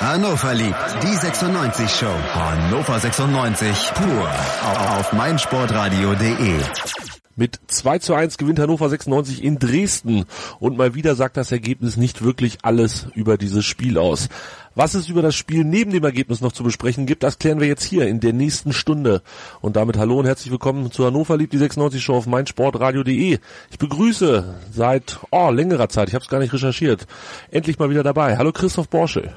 Hannover liebt die 96 Show. Hannover 96 pur auf meinsportradio.de. Mit 2 zu 1 gewinnt Hannover 96 in Dresden. Und mal wieder sagt das Ergebnis nicht wirklich alles über dieses Spiel aus. Was es über das Spiel neben dem Ergebnis noch zu besprechen gibt, das klären wir jetzt hier in der nächsten Stunde. Und damit hallo und herzlich willkommen zu Hannover liebt die 96 Show auf meinsportradio.de. Ich begrüße seit oh, längerer Zeit, ich habe es gar nicht recherchiert, endlich mal wieder dabei. Hallo Christoph Borschel.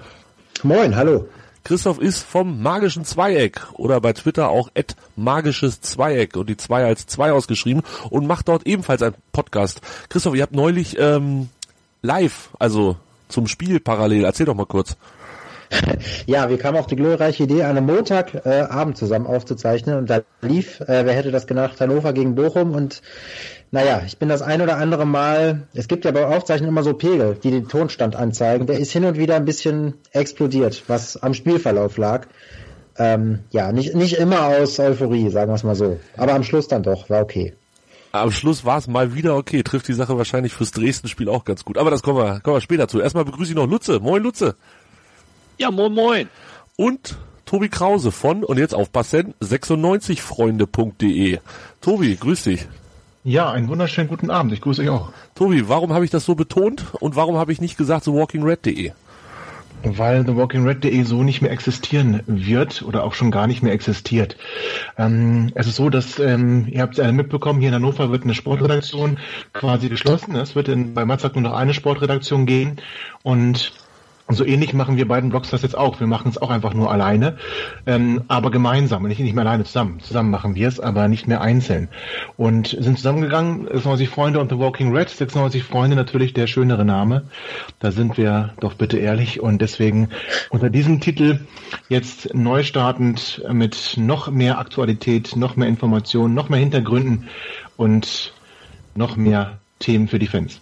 Moin, hallo. Christoph ist vom magischen Zweieck oder bei Twitter auch at magisches Zweieck und die zwei als zwei ausgeschrieben und macht dort ebenfalls einen Podcast. Christoph, ihr habt neulich ähm, live, also zum Spiel parallel, erzähl doch mal kurz. Ja, wir kamen auf die glorreiche Idee, einen Montagabend äh, Abend zusammen aufzuzeichnen und da lief, äh, wer hätte das gedacht, Hannover gegen Bochum und naja, ich bin das ein oder andere Mal, es gibt ja bei Aufzeichnen immer so Pegel, die den Tonstand anzeigen. Der ist hin und wieder ein bisschen explodiert, was am Spielverlauf lag. Ähm, ja, nicht, nicht immer aus Euphorie, sagen wir es mal so. Aber am Schluss dann doch, war okay. Am Schluss war es mal wieder okay, trifft die Sache wahrscheinlich fürs Dresden-Spiel auch ganz gut. Aber das kommen wir, kommen wir später zu. Erstmal begrüße ich noch Lutze. Moin Lutze. Ja, moin moin. Und Tobi Krause von, und jetzt aufpassen, 96freunde.de. Tobi, grüß dich. Ja, einen wunderschönen guten Abend. Ich grüße euch auch. Tobi, warum habe ich das so betont und warum habe ich nicht gesagt thewalkingred.de? Weil thewalkingred.de so nicht mehr existieren wird oder auch schon gar nicht mehr existiert. Ähm, es ist so, dass ähm, ihr habt es alle mitbekommen, hier in Hannover wird eine Sportredaktion quasi geschlossen. Es wird in, bei Matzak nur noch eine Sportredaktion gehen und und so ähnlich machen wir beiden Blogs das jetzt auch. Wir machen es auch einfach nur alleine, ähm, aber gemeinsam. Nicht, nicht mehr alleine zusammen. Zusammen machen wir es, aber nicht mehr einzeln. Und sind zusammengegangen, 96 Freunde und The Walking Red. 96 Freunde natürlich der schönere Name. Da sind wir doch bitte ehrlich. Und deswegen unter diesem Titel jetzt neu startend mit noch mehr Aktualität, noch mehr Informationen, noch mehr Hintergründen und noch mehr Themen für die Fans.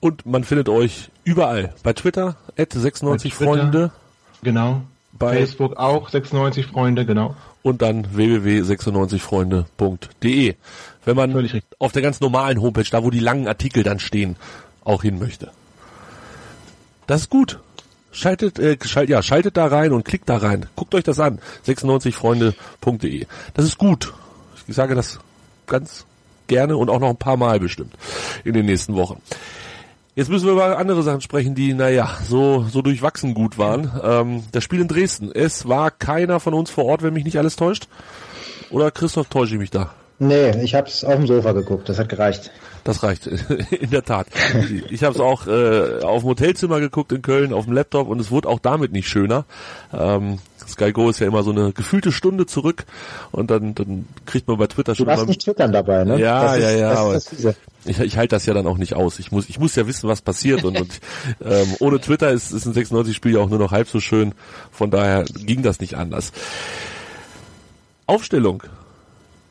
Und man findet euch überall. Bei Twitter, at 96 Freunde. Genau. Bei Facebook auch 96 Freunde, genau. Und dann www.96freunde.de. Wenn man auf der ganz normalen Homepage, da wo die langen Artikel dann stehen, auch hin möchte. Das ist gut. Schaltet, äh, schalt, ja, schaltet da rein und klickt da rein. Guckt euch das an. 96freunde.de. Das ist gut. Ich sage das ganz gerne und auch noch ein paar Mal bestimmt in den nächsten Wochen. Jetzt müssen wir über andere Sachen sprechen, die, naja, so, so durchwachsen gut waren. Ähm, das Spiel in Dresden. Es war keiner von uns vor Ort, wenn mich nicht alles täuscht. Oder Christoph, täusche ich mich da? Nee, ich habe es auf dem Sofa geguckt, das hat gereicht. Das reicht, in der Tat. Ich habe es auch äh, auf dem Hotelzimmer geguckt in Köln, auf dem Laptop und es wurde auch damit nicht schöner. Ähm, Sky Go ist ja immer so eine gefühlte Stunde zurück und dann, dann kriegt man bei Twitter schon. Du hast nicht twittern dabei, ne? Ja, das ja, ist, ja. Das aber ich, ich halte das ja dann auch nicht aus. Ich muss, ich muss ja wissen, was passiert und, und ähm, ohne Twitter ist, ist ein 96-Spiel ja auch nur noch halb so schön. Von daher ging das nicht anders. Aufstellung.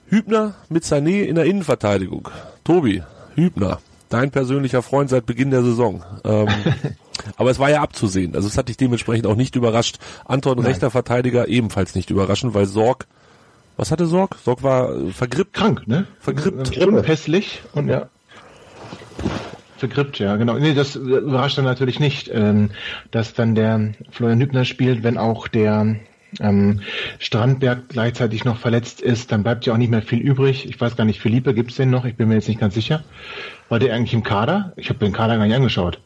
Hübner mit Sané in der Innenverteidigung. Tobi, Hübner, dein persönlicher Freund seit Beginn der Saison. Ähm, aber es war ja abzusehen. Also es hat dich dementsprechend auch nicht überrascht. Anton, Nein. rechter Verteidiger, ebenfalls nicht überraschend, weil Sorg, was hatte Sorg? Sorg war äh, vergrippt. Krank, ne? Vergrippt. Unpässlich und ja. Vergrippt, ja, genau. Nee, das überrascht dann natürlich nicht, ähm, dass dann der Florian Hübner spielt, wenn auch der ähm, Strandberg gleichzeitig noch verletzt ist, dann bleibt ja auch nicht mehr viel übrig. Ich weiß gar nicht, Philippe gibt's den noch? Ich bin mir jetzt nicht ganz sicher. War der eigentlich im Kader? Ich habe den Kader gar nicht angeschaut.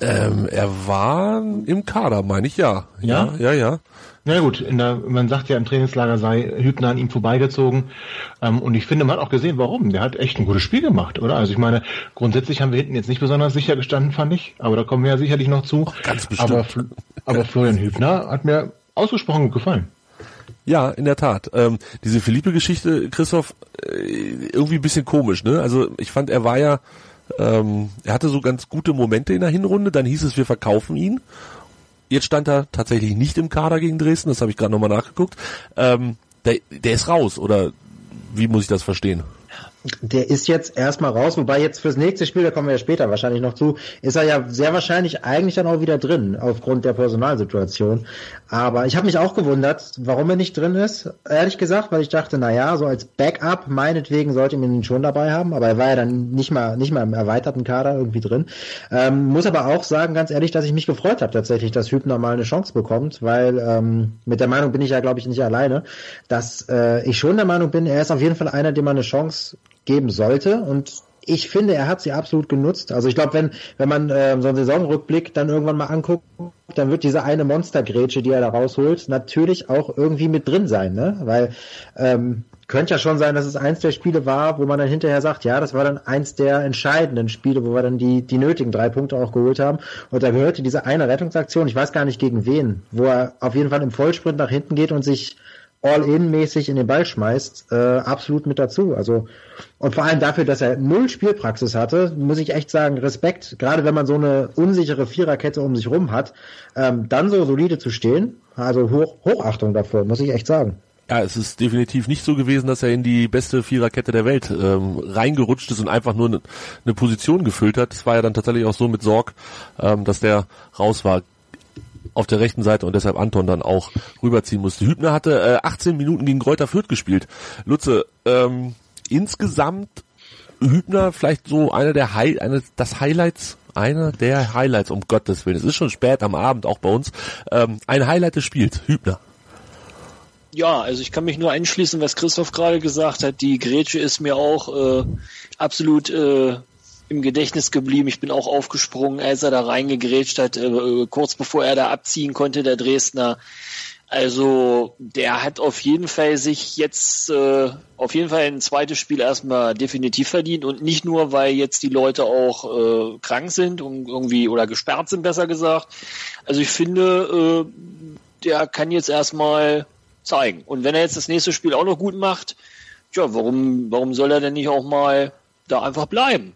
Ähm, er war im Kader, meine ich, ja. Ja, ja, ja. ja. Na gut, der, man sagt ja im Trainingslager sei Hübner an ihm vorbeigezogen. Ähm, und ich finde, man hat auch gesehen, warum. Der hat echt ein gutes Spiel gemacht, oder? Also ich meine, grundsätzlich haben wir hinten jetzt nicht besonders sicher gestanden, fand ich. Aber da kommen wir ja sicherlich noch zu. Ach, ganz bestimmt. Aber, aber Florian Hübner hat mir ausgesprochen gefallen. Ja, in der Tat. Ähm, diese Philippe-Geschichte, Christoph, äh, irgendwie ein bisschen komisch, ne? Also ich fand, er war ja, ähm, er hatte so ganz gute Momente in der Hinrunde, dann hieß es, wir verkaufen ihn. Jetzt stand er tatsächlich nicht im Kader gegen Dresden, das habe ich gerade nochmal nachgeguckt. Ähm, der, der ist raus, oder wie muss ich das verstehen? Der ist jetzt erstmal raus, wobei jetzt fürs nächste Spiel, da kommen wir ja später wahrscheinlich noch zu, ist er ja sehr wahrscheinlich eigentlich dann auch wieder drin, aufgrund der Personalsituation. Aber ich habe mich auch gewundert, warum er nicht drin ist, ehrlich gesagt, weil ich dachte, na ja, so als Backup, meinetwegen sollte man ihn schon dabei haben, aber er war ja dann nicht mal, nicht mal im erweiterten Kader irgendwie drin. Ähm, muss aber auch sagen, ganz ehrlich, dass ich mich gefreut habe tatsächlich, dass Hübner mal eine Chance bekommt, weil ähm, mit der Meinung bin ich ja, glaube ich, nicht alleine, dass äh, ich schon der Meinung bin, er ist auf jeden Fall einer, dem man eine Chance geben sollte und ich finde, er hat sie absolut genutzt. Also ich glaube, wenn, wenn man äh, so einen Saisonrückblick dann irgendwann mal anguckt, dann wird diese eine Monstergrätsche, die er da rausholt, natürlich auch irgendwie mit drin sein, ne? Weil ähm, könnte ja schon sein, dass es eins der Spiele war, wo man dann hinterher sagt, ja, das war dann eins der entscheidenden Spiele, wo wir dann die, die nötigen drei Punkte auch geholt haben. Und da gehörte diese eine Rettungsaktion, ich weiß gar nicht gegen wen, wo er auf jeden Fall im Vollsprint nach hinten geht und sich All-In-mäßig in den Ball schmeißt, äh, absolut mit dazu. Also und vor allem dafür, dass er null Spielpraxis hatte, muss ich echt sagen, Respekt. Gerade wenn man so eine unsichere Viererkette um sich rum hat, ähm, dann so solide zu stehen, also Hoch, Hochachtung davor, muss ich echt sagen. Ja, es ist definitiv nicht so gewesen, dass er in die beste Viererkette der Welt ähm, reingerutscht ist und einfach nur eine ne Position gefüllt hat. Es war ja dann tatsächlich auch so mit Sorg, ähm, dass der raus war auf der rechten Seite und deshalb Anton dann auch rüberziehen musste. Hübner hatte äh, 18 Minuten gegen Kräuter Fürth gespielt. Lutze, ähm, insgesamt Hübner vielleicht so einer der High, eine, das Highlights, einer der Highlights, um Gottes Willen. Es ist schon spät am Abend, auch bei uns. Ähm, ein Highlight des Spiels, Hübner. Ja, also ich kann mich nur einschließen, was Christoph gerade gesagt hat. Die Grätsche ist mir auch äh, absolut äh, im Gedächtnis geblieben. Ich bin auch aufgesprungen, als er da reingegrätscht hat, äh, kurz bevor er da abziehen konnte, der Dresdner. Also der hat auf jeden Fall sich jetzt äh, auf jeden Fall ein zweites Spiel erstmal definitiv verdient und nicht nur, weil jetzt die Leute auch äh, krank sind und irgendwie oder gesperrt sind, besser gesagt. Also ich finde, äh, der kann jetzt erstmal zeigen. Und wenn er jetzt das nächste Spiel auch noch gut macht, ja, warum, warum soll er denn nicht auch mal da einfach bleiben?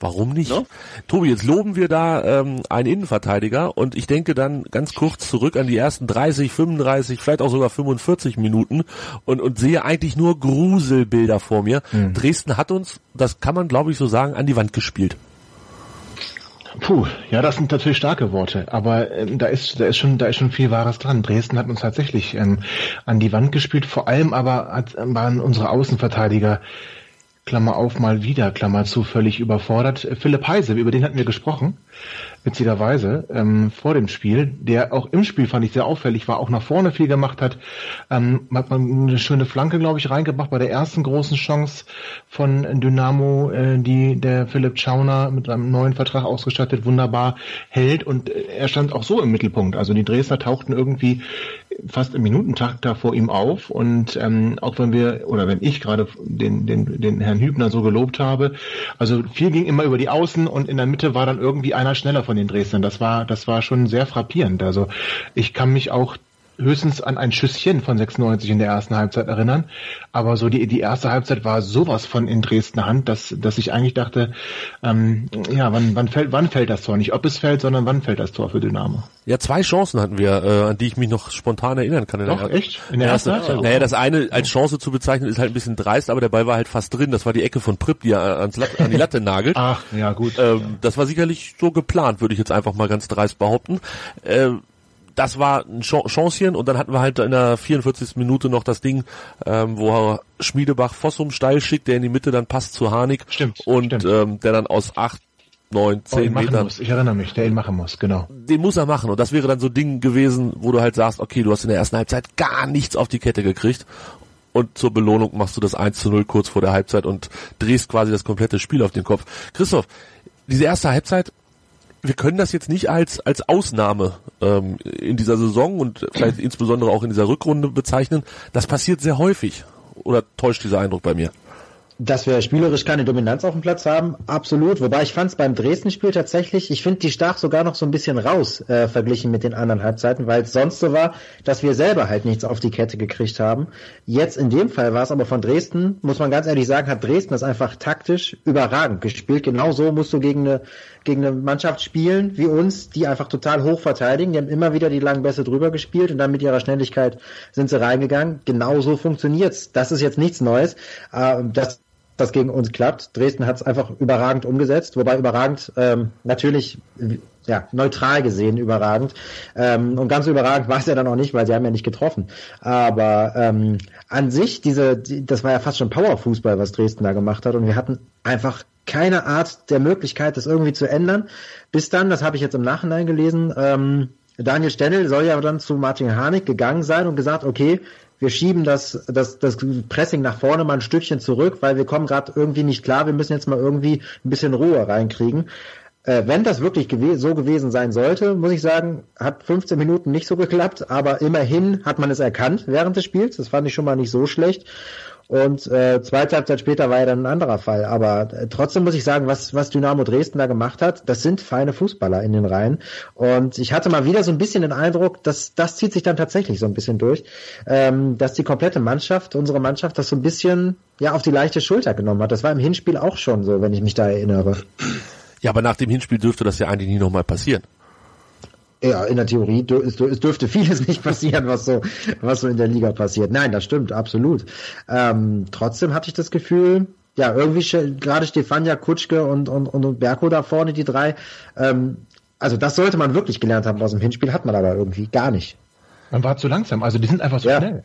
Warum nicht? No? Tobi, jetzt loben wir da ähm, einen Innenverteidiger und ich denke dann ganz kurz zurück an die ersten 30, 35, vielleicht auch sogar 45 Minuten und, und sehe eigentlich nur Gruselbilder vor mir. Hm. Dresden hat uns, das kann man glaube ich so sagen, an die Wand gespielt. Puh, ja, das sind natürlich starke Worte, aber ähm, da ist da ist schon da ist schon viel Wahres dran. Dresden hat uns tatsächlich ähm, an die Wand gespielt. Vor allem aber hat, waren unsere Außenverteidiger Klammer auf, mal wieder, Klammer zu, völlig überfordert. Philipp Heise, über den hatten wir gesprochen witzigerweise, ähm, vor dem Spiel, der auch im Spiel fand ich sehr auffällig war, auch nach vorne viel gemacht hat. Ähm, hat man eine schöne Flanke, glaube ich, reingebracht bei der ersten großen Chance von Dynamo, äh, die der Philipp Schauner mit einem neuen Vertrag ausgestattet wunderbar hält und äh, er stand auch so im Mittelpunkt. Also die Dresdner tauchten irgendwie fast im Minutentakt da vor ihm auf und ähm, auch wenn wir oder wenn ich gerade den, den, den Herrn Hübner so gelobt habe, also viel ging immer über die Außen und in der Mitte war dann irgendwie einer schneller von den Dresdnern. Das war, das war schon sehr frappierend. Also ich kann mich auch höchstens an ein Schüsschen von 96 in der ersten Halbzeit erinnern. Aber so die, die erste Halbzeit war sowas von in Dresdner Hand, dass, dass ich eigentlich dachte, ähm, ja, wann, wann, fällt, wann fällt das Tor? Nicht ob es fällt, sondern wann fällt das Tor für Dynamo? Ja, zwei Chancen hatten wir, äh, an die ich mich noch spontan erinnern kann. Doch, der, echt? In der ersten Halbzeit? Naja, das eine als Chance zu bezeichnen ist halt ein bisschen dreist, aber der Ball war halt fast drin. Das war die Ecke von Pripp, die er ans Latte, an die Latte nagelt. Ach, ja gut. Ähm, das war sicherlich so geplant, würde ich jetzt einfach mal ganz dreist behaupten. Äh, das war ein Chancchen und dann hatten wir halt in der 44. Minute noch das Ding, ähm, wo Schmiedebach Fossum steil schickt, der in die Mitte dann passt zu Harnik. Stimmt. Und stimmt. Ähm, der dann aus acht, neun, oh, zehn oh, Metern. Muss. Ich erinnere mich, der ihn machen muss, genau. Den muss er machen. Und das wäre dann so ein Ding gewesen, wo du halt sagst, okay, du hast in der ersten Halbzeit gar nichts auf die Kette gekriegt. Und zur Belohnung machst du das 1 zu 0 kurz vor der Halbzeit und drehst quasi das komplette Spiel auf den Kopf. Christoph, diese erste Halbzeit wir können das jetzt nicht als als Ausnahme ähm, in dieser Saison und vielleicht insbesondere auch in dieser Rückrunde bezeichnen. Das passiert sehr häufig. Oder täuscht dieser Eindruck bei mir? dass wir spielerisch keine Dominanz auf dem Platz haben, absolut. Wobei ich fand es beim Dresden-Spiel tatsächlich, ich finde, die stach sogar noch so ein bisschen raus äh, verglichen mit den anderen Halbzeiten, weil es sonst so war, dass wir selber halt nichts auf die Kette gekriegt haben. Jetzt in dem Fall war es aber von Dresden, muss man ganz ehrlich sagen, hat Dresden das einfach taktisch überragend gespielt. Genau so musst du gegen eine, gegen eine Mannschaft spielen wie uns, die einfach total hoch verteidigen. Die haben immer wieder die langen Bässe drüber gespielt und dann mit ihrer Schnelligkeit sind sie reingegangen. Genau so funktioniert's. Das ist jetzt nichts Neues. Äh, das das gegen uns klappt. Dresden hat es einfach überragend umgesetzt, wobei überragend ähm, natürlich ja, neutral gesehen überragend. Ähm, und ganz überragend war es ja dann auch nicht, weil sie haben ja nicht getroffen. Aber ähm, an sich, diese, die, das war ja fast schon Powerfußball, was Dresden da gemacht hat. Und wir hatten einfach keine Art der Möglichkeit, das irgendwie zu ändern. Bis dann, das habe ich jetzt im Nachhinein gelesen, ähm, Daniel Stendel soll ja dann zu Martin Harnik gegangen sein und gesagt, okay, wir schieben das, das, das Pressing nach vorne mal ein Stückchen zurück, weil wir kommen gerade irgendwie nicht klar, wir müssen jetzt mal irgendwie ein bisschen Ruhe reinkriegen. Äh, wenn das wirklich gew so gewesen sein sollte, muss ich sagen, hat 15 Minuten nicht so geklappt, aber immerhin hat man es erkannt während des Spiels. Das fand ich schon mal nicht so schlecht. Und äh, zweite Halbzeit später war ja dann ein anderer Fall. Aber äh, trotzdem muss ich sagen, was, was Dynamo Dresden da gemacht hat, das sind feine Fußballer in den Reihen. Und ich hatte mal wieder so ein bisschen den Eindruck, dass das zieht sich dann tatsächlich so ein bisschen durch, ähm, dass die komplette Mannschaft, unsere Mannschaft, das so ein bisschen ja auf die leichte Schulter genommen hat. Das war im Hinspiel auch schon so, wenn ich mich da erinnere. Ja, aber nach dem Hinspiel dürfte das ja eigentlich nie nochmal passieren. Ja, in der Theorie, es dürfte vieles nicht passieren, was so, was so in der Liga passiert. Nein, das stimmt, absolut. Ähm, trotzdem hatte ich das Gefühl, ja, irgendwie gerade Stefania, Kutschke und, und, und Berko da vorne, die drei, ähm, also das sollte man wirklich gelernt haben aus dem Hinspiel, hat man aber irgendwie gar nicht. Man war zu langsam, also die sind einfach so ja. schnell.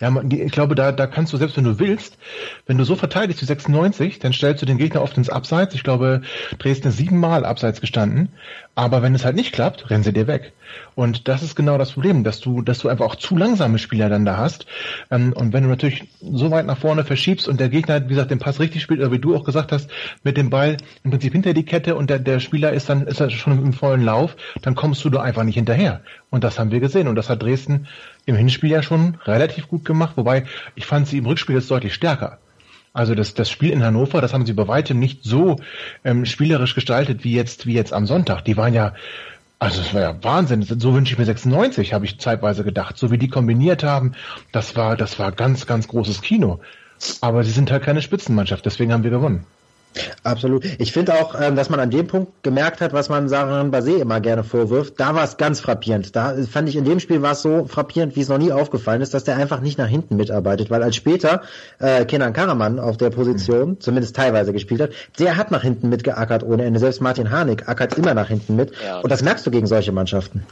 Ja, ich glaube, da, da kannst du selbst, wenn du willst, wenn du so verteidigst wie 96, dann stellst du den Gegner oft ins Abseits. Ich glaube, Dresden ist siebenmal abseits gestanden. Aber wenn es halt nicht klappt, rennen sie dir weg. Und das ist genau das Problem, dass du, dass du einfach auch zu langsame Spieler dann da hast. Ähm, und wenn du natürlich so weit nach vorne verschiebst und der Gegner, wie gesagt, den Pass richtig spielt, oder wie du auch gesagt hast, mit dem Ball im Prinzip hinter die Kette und der, der Spieler ist dann, ist er schon im vollen Lauf, dann kommst du da einfach nicht hinterher. Und das haben wir gesehen. Und das hat Dresden im Hinspiel ja schon relativ gut gemacht, wobei ich fand sie im Rückspiel jetzt deutlich stärker. Also das, das Spiel in Hannover, das haben sie bei weitem nicht so ähm, spielerisch gestaltet wie jetzt, wie jetzt am Sonntag. Die waren ja, also es war ja Wahnsinn. So wünsche ich mir 96, habe ich zeitweise gedacht. So wie die kombiniert haben, das war, das war ganz, ganz großes Kino. Aber sie sind halt keine Spitzenmannschaft, deswegen haben wir gewonnen. Absolut. Ich finde auch, ähm, dass man an dem Punkt gemerkt hat, was man Saran Basé immer gerne vorwirft. Da war es ganz frappierend. Da fand ich in dem Spiel war es so frappierend, wie es noch nie aufgefallen ist, dass der einfach nicht nach hinten mitarbeitet. Weil als später äh, Kenan Karaman auf der Position, mhm. zumindest teilweise gespielt hat, der hat nach hinten mitgeackert ohne Ende. Selbst Martin Harnik ackert immer nach hinten mit. Ja, Und das merkst du gegen solche Mannschaften.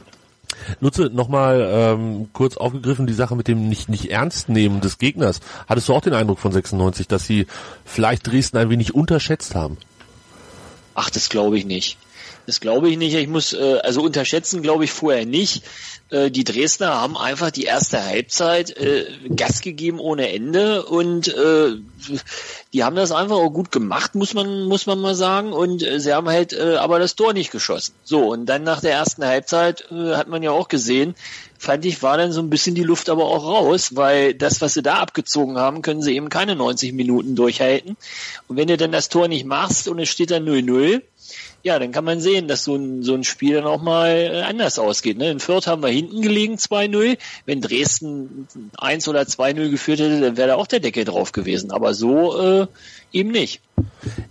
Nutze nochmal ähm, kurz aufgegriffen die Sache mit dem nicht, nicht ernst nehmen des Gegners. Hattest du auch den Eindruck von 96, dass sie vielleicht Dresden ein wenig unterschätzt haben? Ach, das glaube ich nicht. Das glaube ich nicht. Ich muss, äh, also unterschätzen glaube ich vorher nicht. Äh, die Dresdner haben einfach die erste Halbzeit äh, Gas gegeben ohne Ende und äh, die haben das einfach auch gut gemacht, muss man, muss man mal sagen. Und äh, sie haben halt äh, aber das Tor nicht geschossen. So, und dann nach der ersten Halbzeit äh, hat man ja auch gesehen, fand ich, war dann so ein bisschen die Luft aber auch raus, weil das, was sie da abgezogen haben, können sie eben keine 90 Minuten durchhalten. Und wenn du dann das Tor nicht machst und es steht dann 0-0, ja, dann kann man sehen, dass so ein, so ein Spiel dann auch mal äh, anders ausgeht. Ne? In Fürth haben wir hinten gelegen 2-0. Wenn Dresden 1 oder 2-0 geführt hätte, dann wäre da auch der Deckel drauf gewesen. Aber so äh, eben nicht.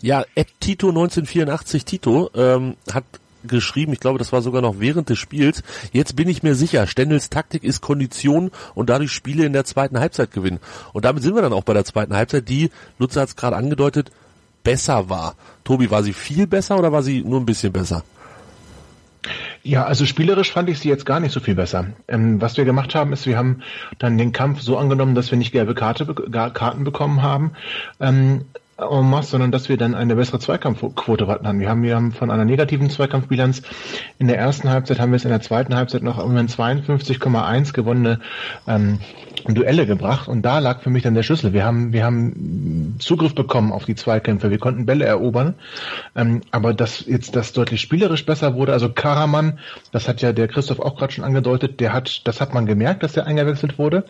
Ja, Ed Tito 1984 Tito ähm, hat geschrieben, ich glaube, das war sogar noch während des Spiels. Jetzt bin ich mir sicher, Stendels Taktik ist Kondition und dadurch Spiele in der zweiten Halbzeit gewinnen. Und damit sind wir dann auch bei der zweiten Halbzeit, die, Lutzer hat es gerade angedeutet, besser war. Tobi, war sie viel besser oder war sie nur ein bisschen besser? Ja, also spielerisch fand ich sie jetzt gar nicht so viel besser. Ähm, was wir gemacht haben, ist, wir haben dann den Kampf so angenommen, dass wir nicht gelbe Karte, Karten bekommen haben. Ähm, en masse, sondern dass wir dann eine bessere Zweikampfquote hatten. Wir haben, wir haben von einer negativen Zweikampfbilanz in der ersten Halbzeit haben wir es in der zweiten Halbzeit noch um 52,1 gewonnene ähm, Duelle gebracht und da lag für mich dann der Schlüssel. Wir haben, wir haben Zugriff bekommen auf die Zweikämpfe, wir konnten Bälle erobern, ähm, aber dass jetzt das deutlich spielerisch besser wurde, also Karaman, das hat ja der Christoph auch gerade schon angedeutet, der hat, das hat man gemerkt, dass der eingewechselt wurde,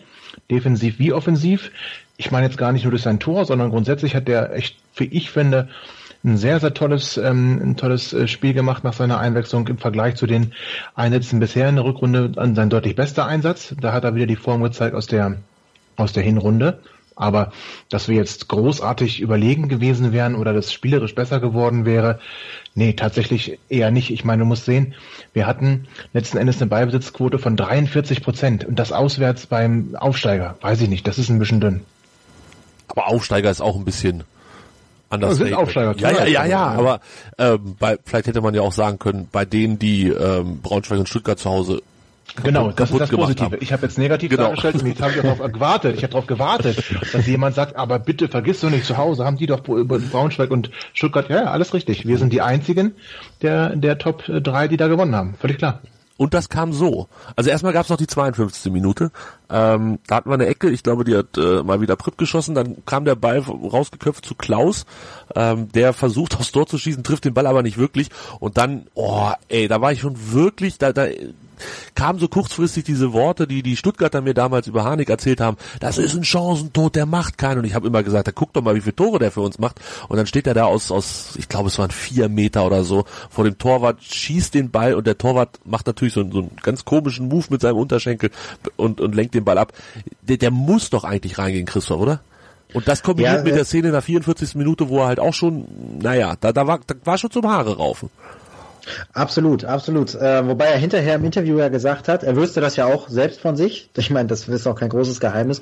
defensiv wie offensiv ich meine jetzt gar nicht nur durch sein Tor, sondern grundsätzlich hat der echt, wie ich finde, ein sehr, sehr tolles, ähm, ein tolles äh, Spiel gemacht nach seiner Einwechslung im Vergleich zu den Einsätzen bisher in der Rückrunde an sein deutlich bester Einsatz. Da hat er wieder die Form gezeigt aus der, aus der Hinrunde. Aber dass wir jetzt großartig überlegen gewesen wären oder das spielerisch besser geworden wäre, nee, tatsächlich eher nicht. Ich meine, du musst sehen, wir hatten letzten Endes eine Beibesitzquote von 43 Prozent und das auswärts beim Aufsteiger. Weiß ich nicht, das ist ein bisschen dünn. Aber Aufsteiger ist auch ein bisschen anders Das sind. Aufsteiger, Ja, ja, ja, ja, aber ähm, bei, vielleicht hätte man ja auch sagen können, bei denen, die ähm, Braunschweig und Stuttgart zu Hause Genau, das ist das Positive. haben. Ich habe jetzt negativ Genau. dargestellt und jetzt habe ich darauf gewartet. Ich habe darauf gewartet, dass jemand sagt, aber bitte vergiss doch nicht zu Hause, haben die doch Braunschweig und Stuttgart. Ja, ja, alles richtig. Wir sind die einzigen der, der Top 3, die da gewonnen haben. Völlig klar. Und das kam so. Also erstmal gab es noch die 52. Minute. Ähm, da hatten wir eine Ecke, ich glaube, die hat äh, mal wieder Pripp geschossen. Dann kam der Ball rausgeköpft zu Klaus. Ähm, der versucht aufs Tor zu schießen, trifft den Ball aber nicht wirklich. Und dann, oh, ey, da war ich schon wirklich, da, da kamen so kurzfristig diese Worte, die die Stuttgarter mir damals über Harnik erzählt haben. Das ist ein Chancentod, der macht keinen. Und ich habe immer gesagt, da guck doch mal, wie viele Tore der für uns macht. Und dann steht er da aus, aus, ich glaube, es waren vier Meter oder so vor dem Torwart, schießt den Ball und der Torwart macht natürlich so, einen- so einen ganz komischen Move mit seinem Unterschenkel und, und lenkt den Ball ab. Der, der muss doch eigentlich reingehen, Christoph, oder? Und das kombiniert Ja, mit der Szene in der 44. Minute, wo er halt auch schon, naja, da, da war, da war schon zum Haare raufen. Absolut, absolut. Äh, wobei er hinterher im Interview ja gesagt hat, er wüsste das ja auch selbst von sich. Ich meine, das ist auch kein großes Geheimnis,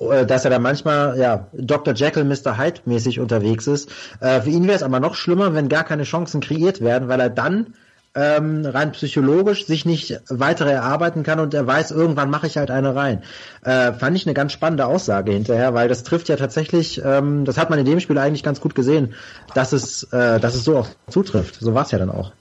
äh, dass er da manchmal ja Dr. Jekyll, Mr. Hyde mäßig unterwegs ist. Äh, für ihn wäre es aber noch schlimmer, wenn gar keine Chancen kreiert werden, weil er dann ähm, rein psychologisch sich nicht weitere erarbeiten kann und er weiß, irgendwann mache ich halt eine rein. Äh, fand ich eine ganz spannende Aussage hinterher, weil das trifft ja tatsächlich, ähm, das hat man in dem Spiel eigentlich ganz gut gesehen, dass es, äh, dass es so auch zutrifft. So war es ja dann auch.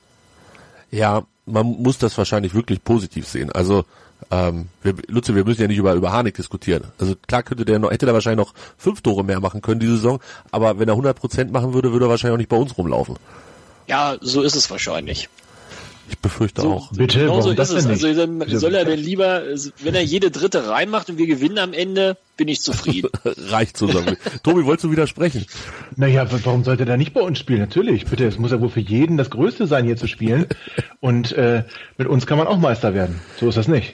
Ja, man muss das wahrscheinlich wirklich positiv sehen. Also, ähm, wir, Lutze, wir müssen ja nicht über, über Harnik diskutieren. Also klar könnte der noch, hätte der wahrscheinlich noch fünf Tore mehr machen können diese Saison, aber wenn er 100 Prozent machen würde, würde er wahrscheinlich auch nicht bei uns rumlaufen. Ja, so ist es wahrscheinlich. Ich befürchte So, auch. Bitte, genau so warum das ist es. nicht? Also dann Wieso? soll er denn lieber, wenn er jede dritte reinmacht und wir gewinnen am Ende, bin ich zufrieden. Reicht zusammen. Tobi, wolltest du widersprechen? Naja, warum sollte er nicht bei uns spielen? Natürlich, bitte, es muss ja wohl für jeden das Größte sein, hier zu spielen. Und äh, mit uns kann man auch Meister werden. So ist das nicht.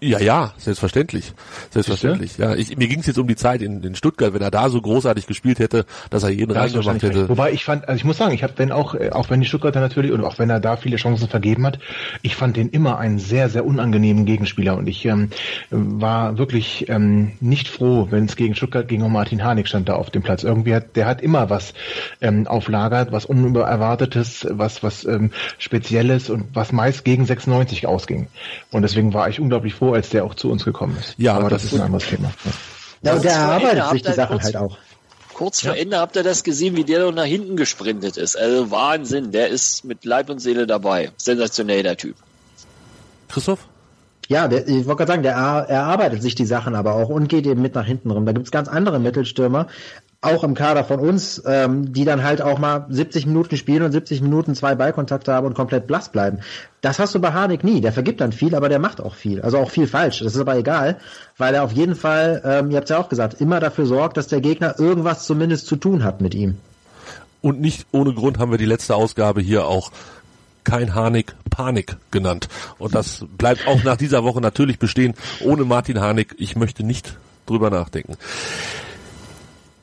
Ja, ja, selbstverständlich. Selbstverständlich. Ja, ich, mir ging es jetzt um die Zeit in, in Stuttgart, wenn er da so großartig gespielt hätte, dass er jeden Da hast du reingemacht recht. hätte. Wobei ich fand, also ich muss sagen, ich habe den auch, äh, auch wenn die Stuttgarter natürlich und auch wenn er da viele Chancen vergeben hat, ich fand den immer einen sehr, sehr unangenehmen Gegenspieler und ich ähm, war wirklich ähm, nicht froh, wenn es gegen Stuttgart ging und Martin Harnik stand da auf dem Platz. Irgendwie hat, der hat immer was ähm, auflagert, was unerwartetes, was was ähm, Spezielles und was meist gegen 96 ausging. Und deswegen war ich unglaublich froh, als der auch zu uns gekommen ist. Ja, aber das das, ist ein anderes Thema. Ja. Ja, und Kurz der vor Ende erarbeitet habt sich die ihr Sachen kurz- halt auch. Kurz vor Ende habt ihr das gesehen, wie der noch nach hinten gesprintet ist. Also Wahnsinn, der ist mit Leib und Seele dabei. Sensationell, der Typ. Christoph? Ja, der, ich wollte gerade sagen, der er- erarbeitet sich die Sachen aber auch und geht eben mit nach hinten rum. Da gibt's ganz andere Mittelstürmer, auch im Kader von uns, ähm, die dann halt auch mal 70 Minuten spielen und 70 Minuten zwei Ballkontakte haben und komplett blass bleiben. Das hast du bei Harnik nie. Der vergibt dann viel, aber der macht auch viel. Also auch viel falsch. Das ist aber egal, weil er auf jeden Fall, ähm, ihr habt ja auch gesagt, immer dafür sorgt, dass der Gegner irgendwas zumindest zu tun hat mit ihm. Und nicht ohne Grund haben wir die letzte Ausgabe hier auch kein Harnik, Panik genannt. Und das bleibt auch nach dieser Woche natürlich bestehen. Ohne Martin Harnik, ich möchte nicht drüber nachdenken.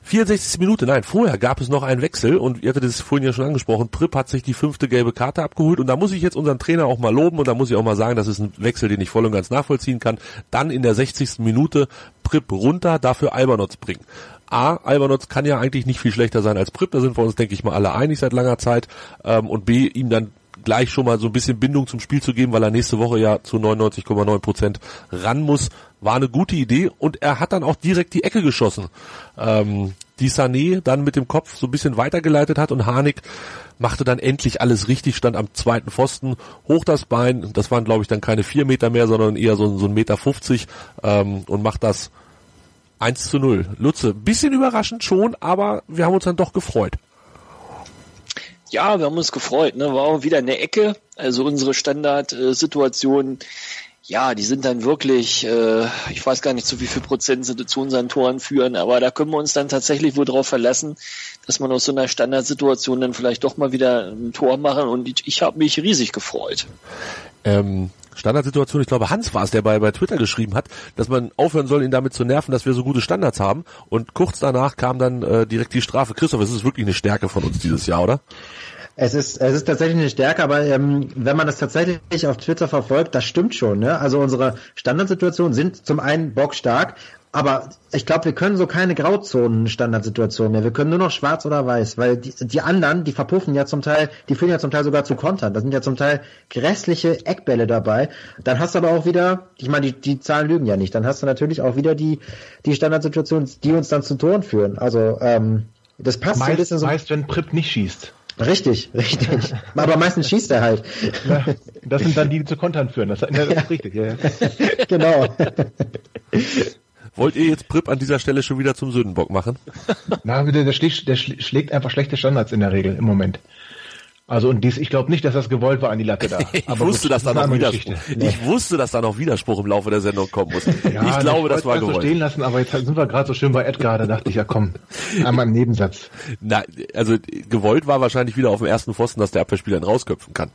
64. Minute, nein, vorher gab es noch einen Wechsel und ihr hattet es vorhin ja schon angesprochen, Pripp hat sich die fünfte gelbe Karte abgeholt und da muss ich jetzt unseren Trainer auch mal loben und da muss ich auch mal sagen, das ist ein Wechsel, den ich voll und ganz nachvollziehen kann. Dann in der 60. Minute Pripp runter, dafür Albernotz bringen. A, Albernotz kann ja eigentlich nicht viel schlechter sein als Pripp, da sind wir uns, denke ich mal, alle einig seit langer Zeit. Ähm, und B, ihm dann gleich schon mal so ein bisschen Bindung zum Spiel zu geben, weil er nächste Woche ja zu 99,9 Prozent ran muss, war eine gute Idee und er hat dann auch direkt die Ecke geschossen, ähm, die Sané dann mit dem Kopf so ein bisschen weitergeleitet hat und Harnik machte dann endlich alles richtig, stand am zweiten Pfosten, hoch das Bein, das waren glaube ich dann keine vier Meter mehr, sondern eher so, so ein Meter 50 ähm, und macht das 1 zu 0. Lutze, bisschen überraschend schon, aber wir haben uns dann doch gefreut. Ja, wir haben uns gefreut. Ne? War auch wieder eine Ecke. Also unsere Standardsituationen, ja, die sind dann wirklich, äh, ich weiß gar nicht, zu wie viel Prozent sie zu unseren Toren führen, aber da können wir uns dann tatsächlich wohl drauf verlassen, dass man aus so einer Standardsituation dann vielleicht doch mal wieder ein Tor machen und ich, ich habe mich riesig gefreut. ähm, Standardsituation, ich glaube Hans war es, der bei, bei Twitter geschrieben hat, dass man aufhören soll, ihn damit zu nerven, dass wir so gute Standards haben. Und kurz danach kam dann äh, direkt die Strafe. Christoph, es ist wirklich eine Stärke von uns dieses Jahr, oder? Es ist, es ist tatsächlich eine Stärke, aber ähm, wenn man das tatsächlich auf Twitter verfolgt, das stimmt schon. Ne? Also unsere Standardsituationen sind zum einen bockstark Aber ich glaube, wir können so keine Grauzonen-Standardsituation mehr. Wir können nur noch schwarz oder weiß, weil die, die anderen, die verpuffen ja zum Teil, die führen ja zum Teil sogar zu Kontern. Da sind ja zum Teil grässliche Eckbälle dabei. Dann hast du aber auch wieder, ich meine, die, die Zahlen lügen ja nicht, dann hast du natürlich auch wieder die, die Standardsituation, die uns dann zu Toren führen. Also ähm, das passt meist, so ein bisschen so. Meist, wenn Prip nicht schießt. Richtig, richtig. Aber meistens schießt er halt. Ja, das sind dann die, die zu Kontern führen. Das, das ist Ja. richtig. Ja, genau. Wollt ihr jetzt Prip an dieser Stelle schon wieder zum Sündenbock machen? Na, der, der, schlägt, der schl- schlägt einfach schlechte Standards in der Regel im Moment. Also und dies, ich glaube nicht, dass das gewollt war an die Latte da. Ich Aber wusste, gut, dass da noch Widerspruch. Geschichte. Ich wusste, dass da noch Widerspruch im Laufe der Sendung kommen muss. Ja, ich glaube, das war es so gewollt. stehen lassen, aber jetzt sind wir gerade so schön bei Edgar, da dachte ich, ja komm, einmal im Nebensatz. Na, also gewollt war wahrscheinlich wieder auf dem ersten Pfosten, dass der Abwehrspieler ihn rausköpfen kann.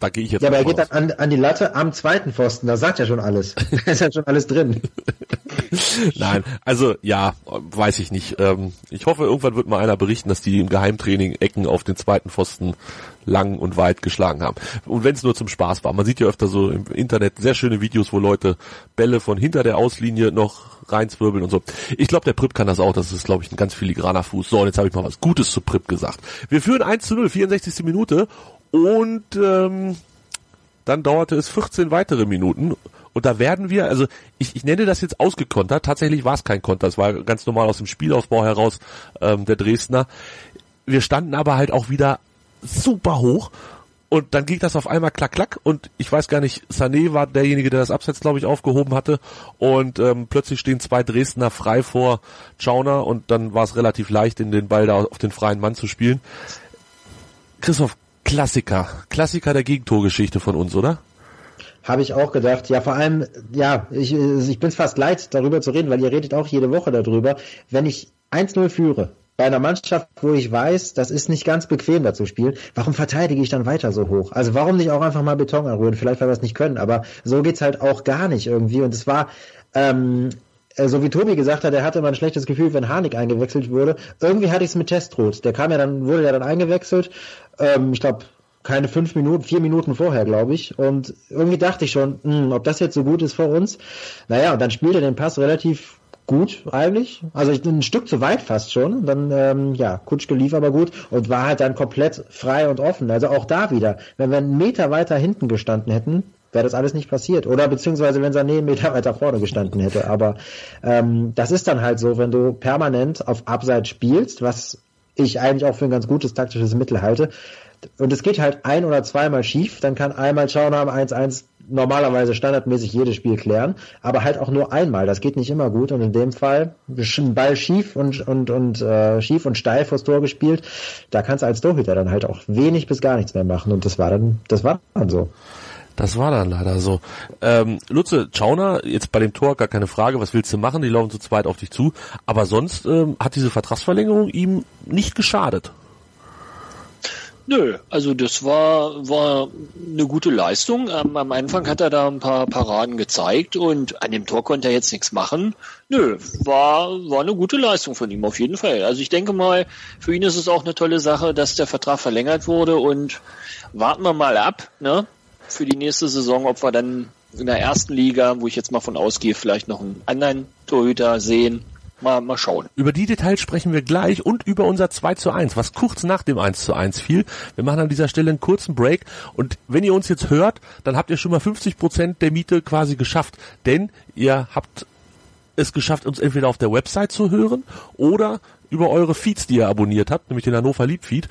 Da gehe ich jetzt Ja, aber er geht von dann an, an die Latte am zweiten Pfosten, da sagt ja schon alles. Da ist ja schon alles drin. Nein, also ja, weiß ich nicht. Ähm, ich hoffe, irgendwann wird mal einer berichten, dass die im Geheimtraining Ecken auf den zweiten Pfosten lang und weit geschlagen haben. Und wenn es nur zum Spaß war. Man sieht ja öfter so im Internet sehr schöne Videos, wo Leute Bälle von hinter der Auslinie noch reinzwirbeln und so. Ich glaube, der Prip kann das auch. Das ist, glaube ich, ein ganz filigraner Fuß. So, und jetzt habe ich mal was Gutes zu Prip gesagt. Wir führen 1 zu 0, 64. Minute. Und ähm, dann dauerte es 14 weitere Minuten. Und da werden wir, also ich, ich nenne das jetzt ausgekontert, tatsächlich war es kein Konter, es war ganz normal aus dem Spielaufbau heraus ähm, der Dresdner. Wir standen aber halt auch wieder super hoch und dann ging das auf einmal klack klack und ich weiß gar nicht, Sané war derjenige, der das Abseits, glaube ich, aufgehoben hatte und ähm, plötzlich stehen zwei Dresdner frei vor Schauner und dann war es relativ leicht, in den Ball da auf den freien Mann zu spielen. Christoph, Klassiker, Klassiker der Gegentorgeschichte von uns, oder? Habe ich auch gedacht. Ja, vor allem, ja, ich, ich bin fast leid, darüber zu reden, weil ihr redet auch jede Woche darüber. Wenn ich 1-0 führe, bei einer Mannschaft, wo ich weiß, das ist nicht ganz bequem da zu spielen, warum verteidige ich dann weiter so hoch? Also warum nicht auch einfach mal Beton anrühren? Vielleicht, weil wir es nicht können, aber so geht's halt auch gar nicht irgendwie. Und es war, ähm, äh, so wie Tobi gesagt hat, er hatte immer ein schlechtes Gefühl, wenn Harnik eingewechselt wurde. Irgendwie hatte ich es mit Testrot. Der kam ja dann, wurde ja dann eingewechselt. Ähm, ich glaube, keine fünf Minuten, vier Minuten vorher, glaube ich. Und irgendwie dachte ich schon, hm, ob das jetzt so gut ist für uns. Naja, und dann spielt er den Pass relativ gut eigentlich. Also ich- ein Stück zu weit fast schon. Dann, ähm, ja, Kutschke lief aber gut und war halt dann komplett frei und offen. Also auch da wieder, wenn wir einen Meter weiter hinten gestanden hätten, wäre das alles nicht passiert. Oder beziehungsweise wenn Sané einen Meter weiter vorne gestanden hätte. Aber ähm, das ist dann halt so, wenn du permanent auf Abseits spielst, was ich eigentlich auch für ein ganz gutes taktisches Mittel halte. Und es geht halt ein oder zweimal schief, dann kann einmal Schaunamen 1-1 normalerweise standardmäßig jedes Spiel klären, aber halt auch nur einmal. Das geht nicht immer gut und in dem Fall Ball schief und und und äh, schief und steil vors Tor gespielt. Da kannst du als Torhüter dann halt auch wenig bis gar nichts mehr machen und das war dann das war dann so. Das war dann leider so. Ähm, Lutze, Schauner, jetzt bei dem Tor gar keine Frage, was willst du machen? Die laufen zu zweit auf dich zu. Aber sonst ähm, hat diese Vertragsverlängerung ihm nicht geschadet. Nö, also das war, war eine gute Leistung. Am, am Anfang hat er da ein paar Paraden gezeigt und an dem Tor konnte er jetzt nichts machen. Nö, war, war eine gute Leistung von ihm auf jeden Fall. Also ich denke mal, für ihn ist es auch eine tolle Sache, dass der Vertrag verlängert wurde und warten wir mal ab, ne? Für die nächste Saison, ob wir dann in der ersten Liga, wo ich jetzt mal von ausgehe, vielleicht noch einen anderen Torhüter sehen. Mal, mal schauen. Über die Details sprechen wir gleich und über unser 2 zu 1, was kurz nach dem 1 zu 1 fiel. Wir machen an dieser Stelle einen kurzen Break und wenn ihr uns jetzt hört, dann habt ihr schon mal 50 Prozent der Miete quasi geschafft, denn ihr habt es geschafft, uns entweder auf der Website zu hören oder über eure Feeds, die ihr abonniert habt, nämlich den Hannover Lieb Feed.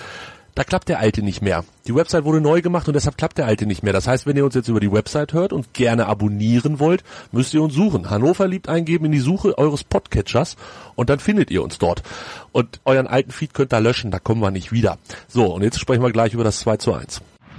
Da klappt der alte nicht mehr. Die Website wurde neu gemacht und deshalb klappt der alte nicht mehr. Das heißt, wenn ihr uns jetzt über die Website hört und gerne abonnieren wollt, müsst ihr uns suchen. Hannover liebt eingeben in die Suche eures Podcatchers und dann findet ihr uns dort. Und euren alten Feed könnt ihr löschen, da kommen wir nicht wieder. So, und jetzt sprechen wir gleich über das 2 zu 1.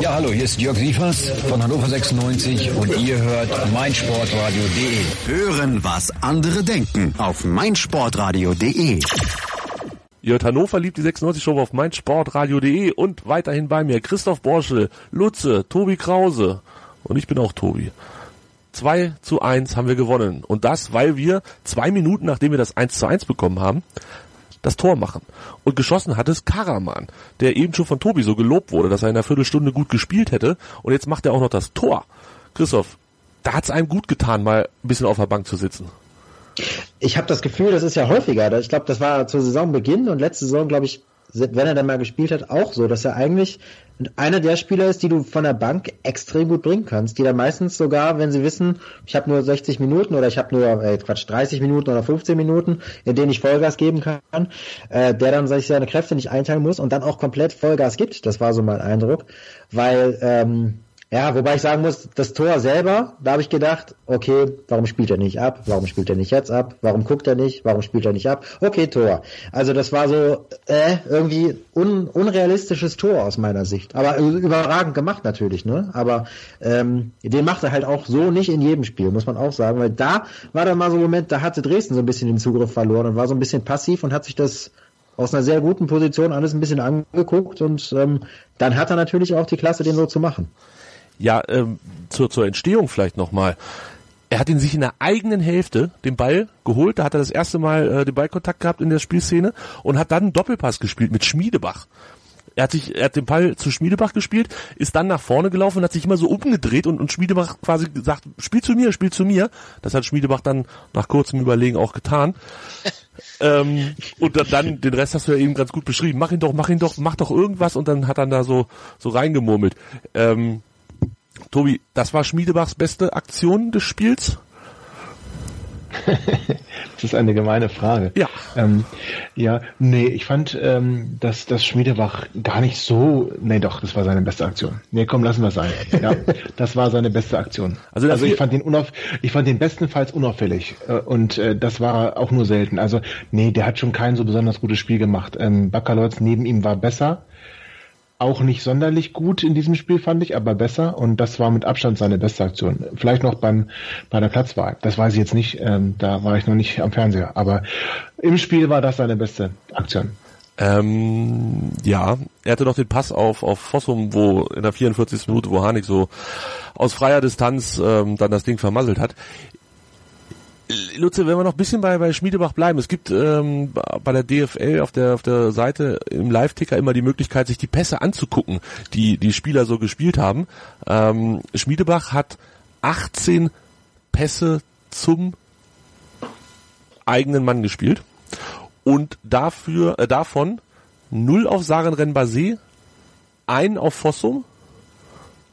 Ja, hallo, hier ist Jörg Sievers von Hannover 96 und ihr hört meinsportradio.de. Hören, was andere denken auf meinsportradio.de. Ihr hört Hannover liebt die 96 Show auf meinsportradio.de und weiterhin bei mir Christoph Borschel, Lutze, Tobi Krause und ich bin auch Tobi. 2 zu 1 haben wir gewonnen. Und das, weil wir zwei Minuten, nachdem wir das 1 zu 1 bekommen haben, das Tor machen. Und geschossen hat es Karaman, der eben schon von Tobi so gelobt wurde, dass er in einer Viertelstunde gut gespielt hätte. Und jetzt macht er auch noch das Tor. Christoph, da hat es einem gut getan, mal ein bisschen auf der Bank zu sitzen. Ich habe das Gefühl, das ist ja häufiger. Ich glaube, das war zu Saisonbeginn und letzte Saison, glaube ich, wenn er dann mal gespielt hat, auch so, dass er eigentlich einer der Spieler ist, die du von der Bank extrem gut bringen kannst, die dann meistens sogar, wenn sie wissen, ich habe nur 60 Minuten oder ich habe nur äh, Quatsch 30 Minuten oder 15 Minuten, in denen ich Vollgas geben kann, äh, der dann sich seine Kräfte nicht einteilen muss und dann auch komplett Vollgas gibt. Das war so mein Eindruck, weil ähm, ja, wobei ich sagen muss, das Tor selber, da habe ich gedacht, okay, warum spielt er nicht ab? Warum spielt er nicht jetzt ab? Warum guckt er nicht? Warum spielt er nicht ab? Okay, Tor. Also das war so äh, irgendwie un unrealistisches Tor aus meiner Sicht. Aber überragend gemacht natürlich, ne? Aber ähm, den macht er halt auch so nicht in jedem Spiel, muss man auch sagen. Weil da war dann mal so ein Moment, da hatte Dresden so ein bisschen den Zugriff verloren und war so ein bisschen passiv und hat sich das aus einer sehr guten Position alles ein bisschen angeguckt und ähm, dann hat er natürlich auch die Klasse, den so zu machen. Ja, ähm, zur, zur Entstehung vielleicht nochmal. Er hat ihn sich in der eigenen Hälfte den Ball geholt, da hat er das erste Mal äh, den Ballkontakt gehabt in der Spielszene und hat dann einen Doppelpass gespielt mit Schmiedebach. Er hat sich, er hat den Ball zu Schmiedebach gespielt, ist dann nach vorne gelaufen und hat sich immer so umgedreht und, und Schmiedebach quasi gesagt, spiel zu mir, spiel zu mir. Das hat Schmiedebach dann nach kurzem Überlegen auch getan. ähm, und dann, dann, den Rest hast du ja eben ganz gut beschrieben. Mach ihn doch, mach ihn doch, mach doch irgendwas und dann hat er da so, so reingemurmelt. Ähm, Tobi, das war Schmiedebachs beste Aktion des Spiels? das ist eine gemeine Frage. Ja. Ähm, ja, nee, ich fand, ähm, dass das Schmiedebach gar nicht so. Nee, doch, das war seine beste Aktion. Nee, komm, lassen wir es sein. Ja, das war seine beste Aktion. Also, also ich fand den unauf, ich fand den bestenfalls unauffällig äh, und äh, das war auch nur selten. Also nee, der hat schon kein so besonders gutes Spiel gemacht. Ähm, Baccalords neben ihm war besser auch nicht sonderlich gut in diesem Spiel, fand ich, aber besser. Und das war mit Abstand seine beste Aktion. Vielleicht noch beim bei der Platzwahl. Das weiß ich jetzt nicht. Ähm, da war ich noch nicht am Fernseher. Aber im Spiel war das seine beste Aktion. Ähm, ja, er hatte noch den Pass auf, auf Fossum, wo in der 44. Minute, wo Harnik so aus freier Distanz ähm, dann das Ding vermasselt hat. Lutze, wenn wir noch ein bisschen bei, bei Schmiedebach bleiben, es gibt ähm, bei der DFL auf der auf der Seite im Live-Ticker immer die Möglichkeit, sich die Pässe anzugucken, die die Spieler so gespielt haben. Ähm, Schmiedebach hat 18 Pässe zum eigenen Mann gespielt und dafür äh, davon 0 auf Saren Renbase, ein auf Fossum,